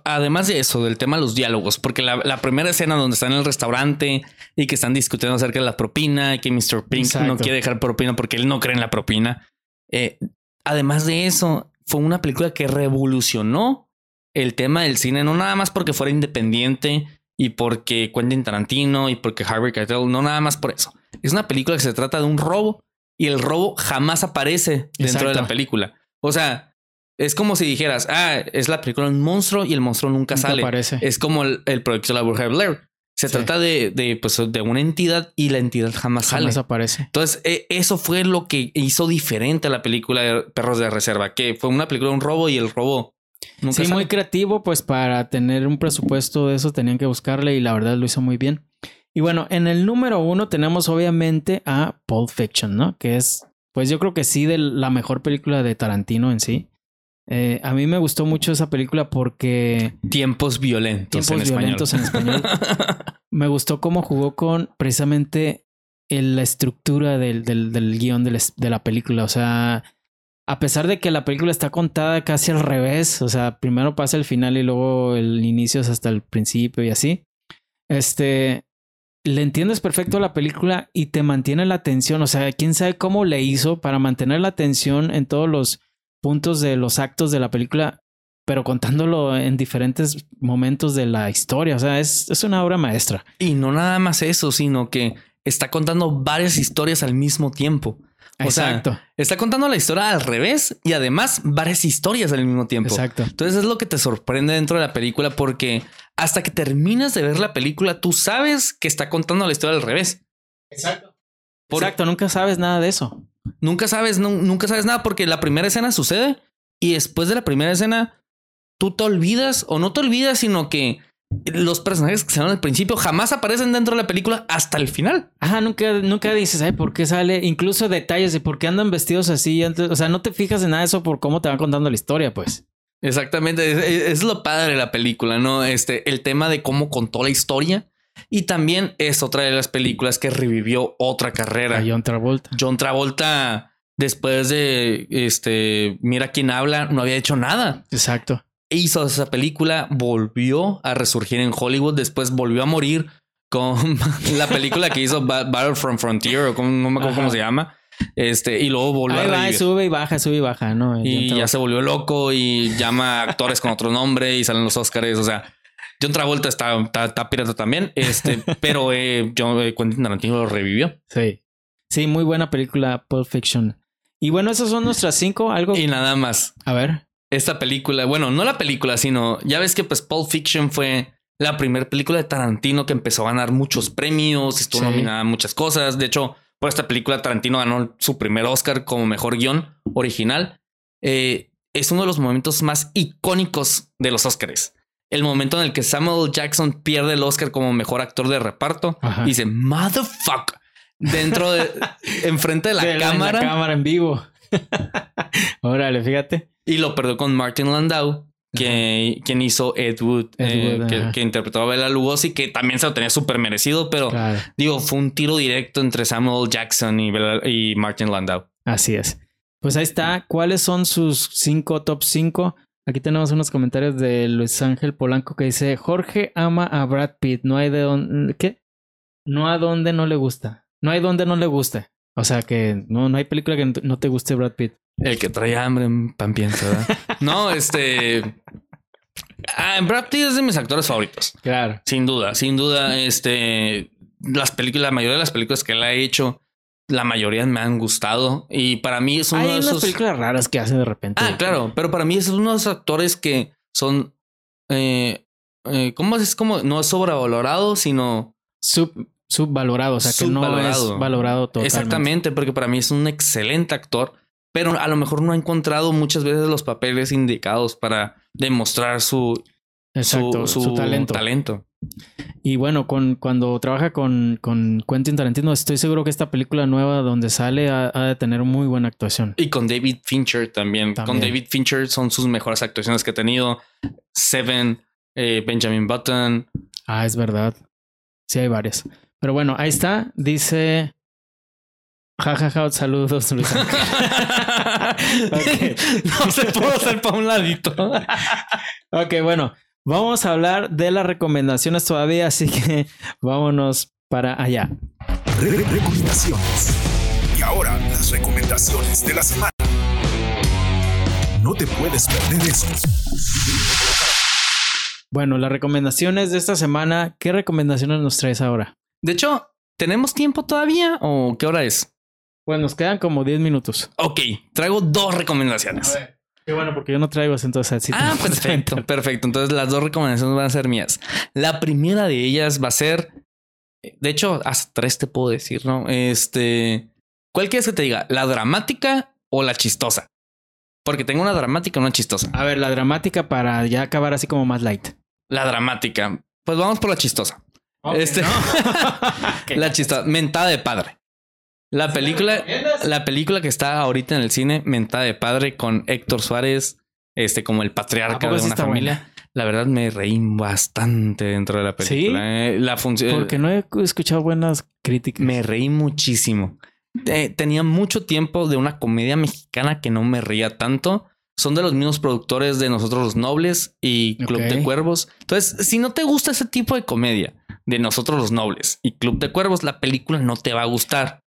además de eso, del tema de los diálogos, porque la, la primera escena donde están en el restaurante y que están discutiendo acerca de la propina y que Mr. Pink no quiere dejar propina porque él no cree en la propina. Eh, además de eso, fue una película que revolucionó el tema del cine, no nada más porque fuera independiente y porque Quentin Tarantino y porque Harvey Keitel, no nada más por eso. Es una película que se trata de un robo y el robo jamás aparece dentro de la película. O sea, es como si dijeras, ah, es la película un monstruo y el monstruo nunca, Nunca sale. aparece. Es como el, el proyecto de la Bruja de Blair. Se Sí. trata de, de, pues, de una entidad y la entidad jamás sale. Jamás aparece. Entonces, eh, eso fue lo que hizo diferente a la película de Perros de Reserva, que fue una película de un robo y el robo nunca Sí, sale. muy creativo, pues para tener un presupuesto de eso tenían que buscarle y la verdad lo hizo muy bien. Y bueno, en el número uno tenemos obviamente a Pulp Fiction, ¿no? Que es, pues yo creo que sí, de la mejor película de Tarantino en sí. Eh, a mí me gustó mucho esa película porque Tiempos violentos tiempos en violentos en español. español. [laughs] me gustó cómo jugó con precisamente el- la estructura del, del, del guion de la, de la película. O sea, a pesar de que la película está contada casi al revés, o sea, primero pasa el final y luego el inicio es hasta el principio y así. Este, le entiendes perfecto la película y te mantiene la atención. O sea, quién sabe cómo le hizo para mantener la atención en todos los puntos de los actos de la película, pero contándolo en diferentes momentos de la historia. O sea, es, es una obra maestra. y no nada más eso, sino que está contando varias historias al mismo tiempo. O sea, Exacto, Está contando la historia al revés y además varias historias al mismo tiempo. exacto. Entonces es lo que te sorprende dentro de la película porque hasta que terminas de ver la película, tú sabes que está contando la historia al revés. Exacto. Por- Exacto, nunca sabes nada de eso. Nunca sabes, nu- nunca sabes nada porque la primera escena sucede y después de la primera escena tú te olvidas o no te olvidas, sino que los personajes que salen al principio jamás aparecen dentro de la película hasta el final. Ajá, nunca, nunca dices, ay, ¿por qué sale? Incluso detalles de por qué andan vestidos así. antes- o sea, no te fijas en nada de eso por cómo te van contando la historia, pues. Exactamente, es, es- es lo padre de la película, ¿no? Este, el tema de cómo contó la historia y también es otra de las películas que revivió otra carrera. A John Travolta. John Travolta, después de este, mira quién habla, no había hecho nada. Exacto. Hizo esa película, volvió a resurgir en Hollywood, después volvió a morir con [laughs] la película que hizo Ba- Battle from Frontier o como, no me acuerdo Ajá. cómo se llama. Este, y luego volvió Ahí a va, sube y baja, sube y baja, ¿no? Y ya se volvió loco y llama a actores con otro nombre y salen los Oscars. O sea, John Travolta está, está, está pirata también. Este, [laughs] pero eh, John, eh, Quentin Tarantino lo revivió. Sí. Sí, muy buena película Pulp Fiction. Y bueno, esas son nuestras cinco. Algo. Y nada más. A ver. Esta película, bueno, no la película, sino ya ves que pues Pulp Fiction fue la primera película de Tarantino que empezó a ganar muchos premios, estuvo Sí. nominada a muchas cosas. De hecho, por esta película Tarantino ganó su primer Oscar como mejor guion original. Eh, es uno de los momentos más icónicos de los Oscars. El momento en el que Samuel Jackson pierde el Oscar como mejor actor de reparto Ajá. y dice motherfucker dentro de [laughs] enfrente de la De en cámara cámara en vivo. [laughs] Órale, fíjate. Y lo perdió con Martin Landau, que, quien hizo Ed Wood, Ed eh, que, interpretó a Bela Lugosi, que también se lo tenía súper merecido, pero Claro. digo, fue un tiro directo entre Samuel Jackson y, Bela- y Martin Landau. Así es. Pues ahí está. ¿Cuáles son sus cinco top 5? Aquí tenemos unos comentarios de Luis Ángel Polanco que dice: Jorge ama a Brad Pitt. No hay de dónde. ¿Qué? No a dónde no le gusta. No hay donde no le guste. O sea que no, no hay película que no te guste Brad Pitt. El que trae hambre en pan piensa, ¿verdad? no, este... Ah, Brad Pitt es de mis actores favoritos. Claro. Sin duda, sin duda, este, las películas, la mayoría de las películas que él ha hecho, la mayoría me han gustado y para mí es uno Hay de unas esos. películas raras que hace de repente. Ah, claro, pero para mí es uno de esos actores que son, eh, eh, ¿cómo es? Es como no es sobrevalorado, sino Sub, subvalorado. O sea que no Subvalorado. es valorado totalmente. exactamente, porque para mí es un excelente actor, pero a lo mejor no ha encontrado muchas veces los papeles indicados para demostrar su, Exacto. su, Su, su talento. talento. Y bueno, con, cuando trabaja con, con Quentin Tarantino, estoy seguro que esta película nueva donde sale ha, ha de tener muy buena actuación. Y con David Fincher también. Con. David Fincher son sus mejores actuaciones que ha tenido. Seven, eh, Benjamin Button. Ah, es verdad. Sí, hay varias. Pero bueno, ahí está. Dice. Jajaja, saludos, Luis Ángel. Ok. [laughs] No se pudo hacer para un ladito. [laughs] Ok, bueno, vamos a hablar de las recomendaciones todavía, así que vámonos para allá. Re- re- recomendaciones. Y ahora, las recomendaciones de la semana. No te puedes perder esto. Bueno, las recomendaciones de esta semana, ¿qué recomendaciones nos traes ahora? De hecho, ¿tenemos tiempo todavía o qué hora es? Pues nos quedan como 10 minutos. Ok, traigo dos recomendaciones. Qué bueno, porque yo no traigo entonces así. Ah, perfecto, [laughs] perfecto. Entonces las dos recomendaciones van a ser mías. La primera de ellas va a ser, de hecho, hasta tres te puedo decir, ¿no? Este, ¿cuál quieres que te diga? ¿La dramática o la chistosa? Porque tengo una dramática y una chistosa. A ver, la dramática para ya acabar así como más light. La dramática. Pues vamos por la chistosa. Este- [laughs] [laughs] La chistosa. Mentada de padre. La película, la película que está ahorita en el cine, Mentada de padre, con Héctor Suárez, este, como el ¿A patriarca de sí una familia. La verdad me reí bastante dentro de la ¿Sí? película. eh. La función. Porque no he escuchado buenas críticas. Me reí muchísimo. Eh, tenía mucho tiempo de una comedia mexicana que no me reía tanto. Son de los mismos productores de Nosotros los Nobles y Club de Cuervos. Entonces, si no te gusta ese tipo de comedia de Nosotros los Nobles y Club de Cuervos, la película no te va a gustar.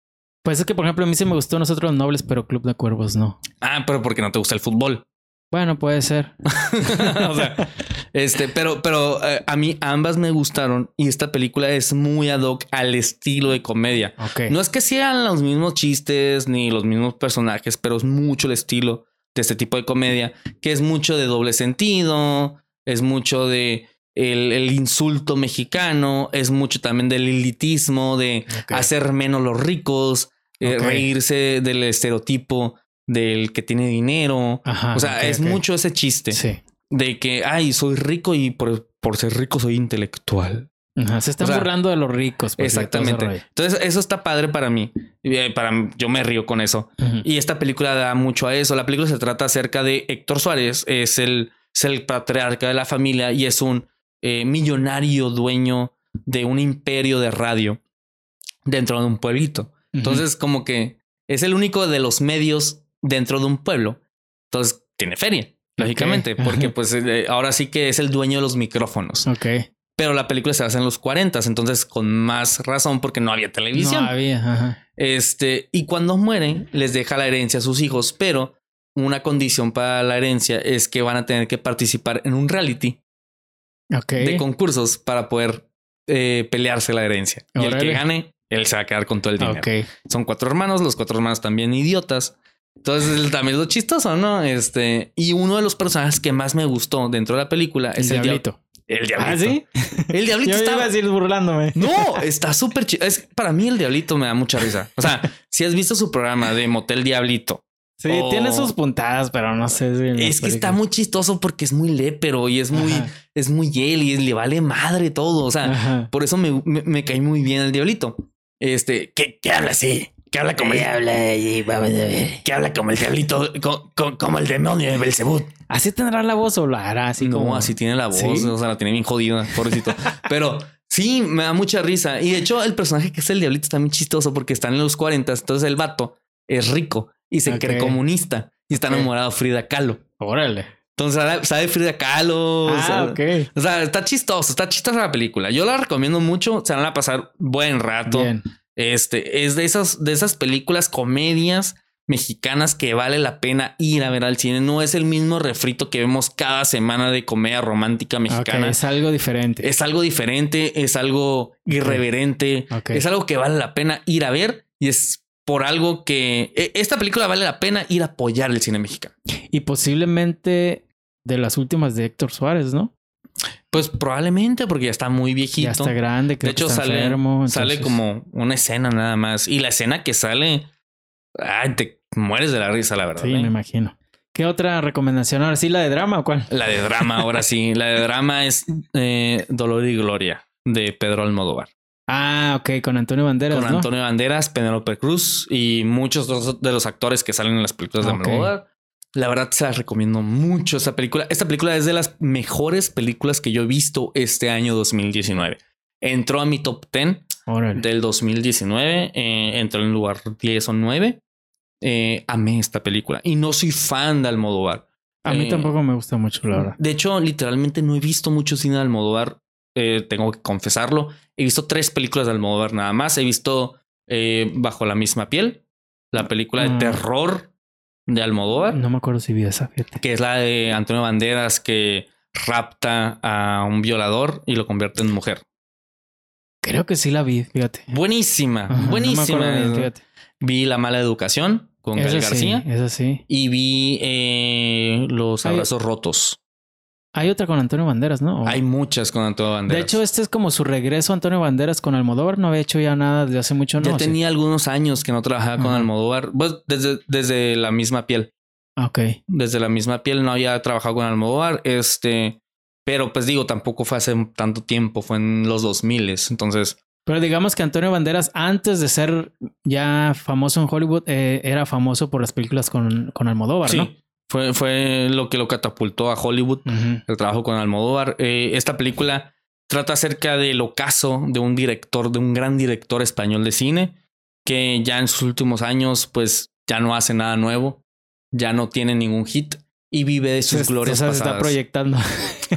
Pues es que, por ejemplo, a mí sí me gustó Nosotros los Nobles, pero Club de Cuervos no. Ah, pero porque no te gusta el fútbol. Bueno, puede ser. [laughs] o sea, este, pero, pero eh, a mí ambas me gustaron y esta película es muy ad hoc al estilo de comedia. Ok. No es que sean los mismos chistes ni los mismos personajes, pero es mucho el estilo de este tipo de comedia, que es mucho de doble sentido, es mucho de el, el insulto mexicano, es mucho también del elitismo, de hacer menos los ricos, eh, reírse del estereotipo del que tiene dinero. Ajá, o sea, es mucho ese chiste Sí. de que, ay, soy rico y por, por ser rico soy intelectual. Ajá, Se están O sea, burlando de los ricos. Exactamente. Entonces, eso está padre para mí. Eh, Para yo me río con eso. Y esta película da mucho a eso. La película se trata acerca de Héctor Suárez, es el, es el patriarca de la familia y es un eh, millonario dueño de un imperio de radio dentro de un pueblito. Entonces, como que es el único de los medios dentro de un pueblo. Entonces, tiene feria, lógicamente, porque pues eh, ahora sí que es el dueño de los micrófonos. Ok. Pero la película se basa en los 40, entonces con más razón porque no había televisión. No había. Ajá. Este, y cuando mueren, les deja la herencia a sus hijos, pero una condición para la herencia es que van a tener que participar en un reality de concursos para poder eh, pelearse la herencia. Y el que gane, él se va a quedar con todo el dinero. Son cuatro hermanos, los cuatro hermanos también idiotas. Entonces él también es lo chistoso, ¿no? Este, y uno de los personajes que más me gustó dentro de la película El es el diablito. dia- El diablito. ¿Ah, sí? El diablito [laughs] Yo está iba a decir burlándome. no, está súper chido. Es para mí el diablito me da mucha risa. O sea, [laughs] si has visto su programa de Motel Diablito, Sí, Oh. tiene sus puntadas, pero no sé. si es que está muy chistoso porque es muy lépero y es muy, Ajá. es muy él y le vale madre todo. O sea, Ajá. por eso me, me, me cae muy bien el diablito. Este, que, que habla así, que habla como el, habla y vamos a ver. que habla como el diablito, co- co- como el demonio de Belzebut. Así tendrá la voz o la hará así no, como. así tiene la voz, ¿Sí? o sea, la tiene bien jodida, pobrecito. [laughs] Pero sí, me da mucha risa. Y de hecho, el personaje que es el diablito está muy chistoso porque están en los 40, entonces el vato es rico y se Ok. cree comunista y está enamorado de Frida Kahlo. Órale. Entonces sabe- sabe Frida Kahlo. o sea, Ah. O sea, está chistoso, está chistosa la película. Yo la recomiendo mucho, se van a pasar buen rato. Bien. Este es de esas, de esas películas comedias mexicanas que vale la pena ir a ver al cine. No es el mismo refrito que vemos cada semana de comedia romántica mexicana. es algo diferente. Es algo diferente, es algo irreverente, Ok. es algo que vale la pena ir a ver y es por algo que e- esta película vale la pena ir a apoyar el cine mexicano. Y posiblemente de las últimas de Héctor Suárez, ¿no? Pues probablemente porque ya está muy viejito. Ya está grande, creo de hecho, que está sale, enfermo. sale como una escena nada más. Y la escena que sale, ay, te mueres de la risa, la verdad. Sí, ¿eh? me imagino. ¿Qué otra recomendación? Ahora sí, la de drama o cuál? La de drama, ahora sí. [laughs] La de drama es eh, Dolor y Gloria de Pedro Almodóvar. Ah, ok, con Antonio Banderas, Con ¿no? Antonio Banderas, Penélope Cruz y muchos de los- actores que salen en las películas de Ok. Almodóvar. La verdad se las recomiendo mucho esa película. Esta película es de las mejores películas que yo he visto este año 2019. Entró a mi top 10 Órale. del 2019. eh, entró en lugar 10 o 9. Eh, amé esta película y no soy fan de Almodóvar. A mí eh, tampoco me gusta mucho, la verdad. De hecho, literalmente no he visto mucho cine de Almodóvar. eh, tengo que confesarlo. He visto tres películas de Almodóvar nada más. He visto eh, Bajo la misma piel, la película de Mm. terror de Almodóvar, No me acuerdo si vi esa, fíjate. que es la de Antonio Banderas que rapta a un violador y lo convierte en mujer. Creo que sí la vi, fíjate. Buenísima, Ajá, buenísima. bien, vi La mala educación con Gael Esa sí, García esa sí. y vi eh, Los Ay. abrazos rotos. Hay otra con Antonio Banderas, ¿no? ¿O- Hay muchas con Antonio Banderas. De hecho, este es como su regreso a Antonio Banderas con Almodóvar. No había hecho ya nada desde hace mucho, ¿no? ya Sí. tenía algunos años que no trabajaba con. Almodóvar. Pues desde, desde la misma piel. Ok. Desde la misma piel no había trabajado con Almodóvar. Este, pero pues digo, tampoco fue hace tanto tiempo, fue en los 2000 Entonces, Pero digamos que Antonio Banderas, antes de ser ya famoso en Hollywood, eh, era famoso por las películas con, con Almodóvar, sí, ¿no? Fue, fue lo que lo catapultó a Hollywood. El trabajo con Almodóvar. Eh, esta película trata acerca del ocaso de un director, de un gran director español de cine, que ya en sus últimos años, pues ya no hace nada nuevo, ya no tiene ningún hit y vive de sus Se- glorias o sea, se está pasadas. proyectando.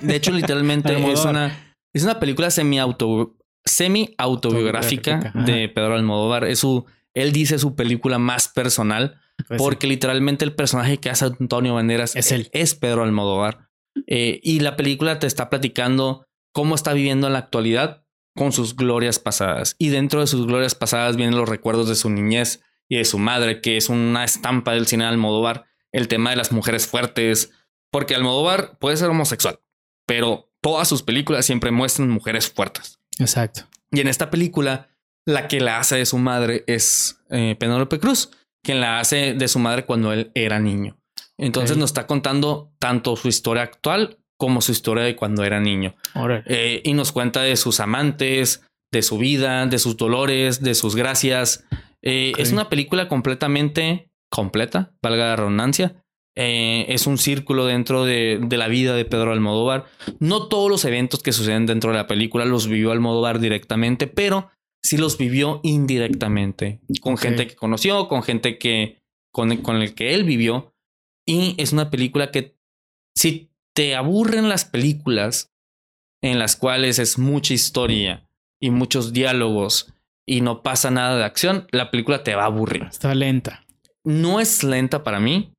De hecho, [laughs] literalmente es una, es una película semi auto semi autobiográfica Autobiográfica, de Pedro Almodóvar. Es su, él dice su película más personal Pues porque literalmente el personaje que hace Antonio Banderas Es él. es Pedro Almodóvar. Eh, y la película te está platicando cómo está viviendo en la actualidad con sus glorias pasadas. Y dentro de sus glorias pasadas vienen los recuerdos de su niñez y de su madre, que es una estampa del cine de Almodóvar. El tema de las mujeres fuertes, porque Almodóvar puede ser homosexual, pero todas sus películas siempre muestran mujeres fuertes. Exacto. Y en esta película, la que la hace de su madre es eh, Penélope Cruz, quien la hace de su madre cuando él era niño. Entonces nos está contando tanto su historia actual como su historia de cuando era niño. Eh, y nos cuenta de sus amantes, de su vida, de sus dolores, de sus gracias. Eh. Es una película completamente completa, valga la redundancia. Eh, es un círculo dentro de, de la vida de Pedro Almodóvar. No todos los eventos que suceden dentro de la película los vivió Almodóvar directamente, pero sí los vivió indirectamente. Con gente que conoció, con gente que con, con el que él vivió. Y es una película que si te aburren las películas en las cuales es mucha historia y muchos diálogos y no pasa nada de acción, la película te va a aburrir. Está lenta. No es lenta para mí,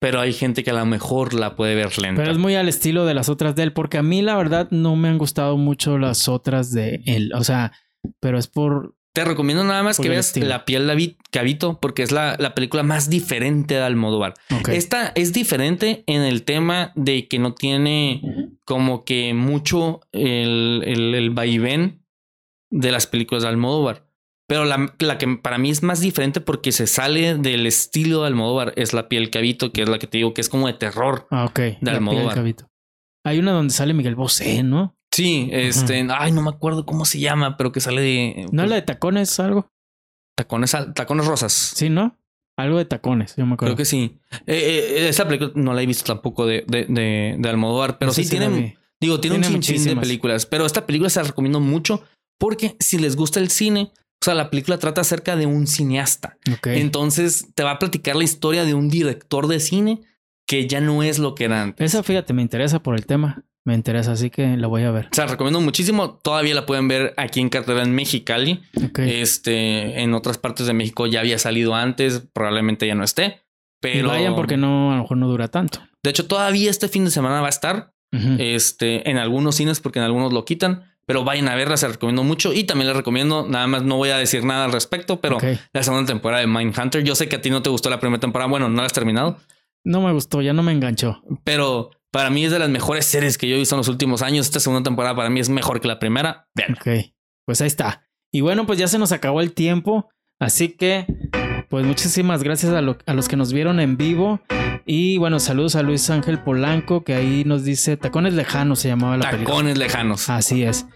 pero hay gente que a lo mejor la puede ver lenta. Pero es muy al estilo de las otras de él, porque a mí la verdad no me han gustado mucho las otras de él. O sea, pero es por... Te recomiendo nada más que veas estilo. La piel de Cabito, porque es la, la película más diferente de Almodóvar. Esta es diferente en el tema de que no tiene como que mucho el, el, el vaivén de las películas de Almodóvar. Pero la, la que para mí es más diferente porque se sale del estilo de Almodóvar es La piel cabito, que es la que te digo que es como de terror. Ah, ok. La piel Almodóvar. Hay una donde sale Miguel Bosé, ¿no? Sí, este, ay, no me acuerdo cómo se llama, pero que sale de ¿No es la de tacones algo? tacones, tacones rosas. Sí, ¿no? Algo de tacones, yo me acuerdo. Creo que sí. Eh, eh, esa película no la he visto tampoco de, de, de, de Almodóvar, pero sí, tiene, digo, tiene, Tiene un de películas. Pero esta película se la recomiendo mucho porque si les gusta el cine, o sea, la película trata acerca de un cineasta. Ok. Entonces te va a platicar la historia de un director de cine que ya no es lo que era antes. Esa, fíjate, me interesa por el tema. Me interesa, así que la voy a ver. O sea, recomiendo muchísimo. Todavía la pueden ver aquí en cartera en Mexicali. Este, en otras partes de México ya había salido antes, probablemente ya no esté. Y Pero vayan porque no, a lo mejor no dura tanto. De hecho, todavía este fin de semana va a estar. Este, en algunos cines porque en algunos lo quitan, pero vayan a verla, se recomiendo mucho y también les recomiendo, nada más no voy a decir nada al respecto, pero Ok. la segunda temporada de Mindhunter, yo sé que a ti no te gustó la primera temporada, bueno, no la has terminado, No me gustó, ya no me enganchó. pero para mí es de las mejores series que yo he visto en los últimos años, esta segunda temporada para mí es mejor que la primera, vean. Ok. Pues ahí está. Y bueno, pues ya se nos acabó el tiempo. Así que, pues muchísimas gracias a, lo- a los que nos vieron en vivo. Y bueno, saludos a Luis Ángel Polanco, que ahí nos dice Tacones Lejanos se llamaba la película. Tacones lejanos. Así es.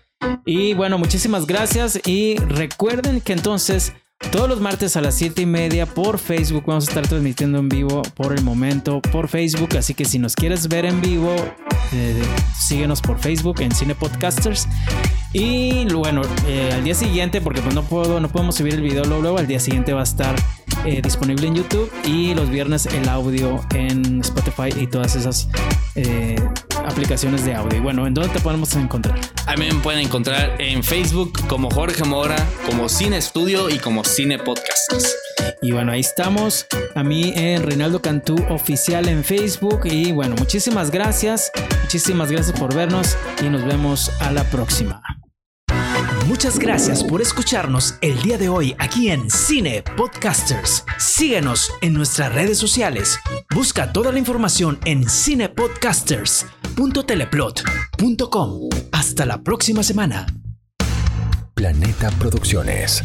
Y bueno, muchísimas gracias. Y recuerden que entonces todos los martes a las 7 y media por Facebook vamos a estar transmitiendo en vivo por el momento por Facebook. Así que si nos quieres ver en vivo, eh, síguenos por Facebook en Cine Podcasters. Y bueno, eh, al día siguiente, porque pues no puedo, no podemos subir el video luego, luego, al día siguiente va a estar eh, disponible en YouTube y los viernes el audio en Spotify y todas esas eh, aplicaciones de audio. Bueno, ¿en dónde te podemos encontrar? A mí me pueden encontrar en Facebook como Jorge Mora, como Cine Estudio y como Cine Podcasters. Y bueno, ahí estamos. A mí en Reinaldo Cantú Oficial en Facebook. Y bueno, muchísimas gracias. Muchísimas gracias por vernos y nos vemos a la próxima. Muchas gracias por escucharnos el día de hoy aquí en Cine Podcasters. Síguenos en nuestras redes sociales. Busca toda la información en cinepodcasters.teleplot.com. Hasta la próxima semana. Planeta Producciones.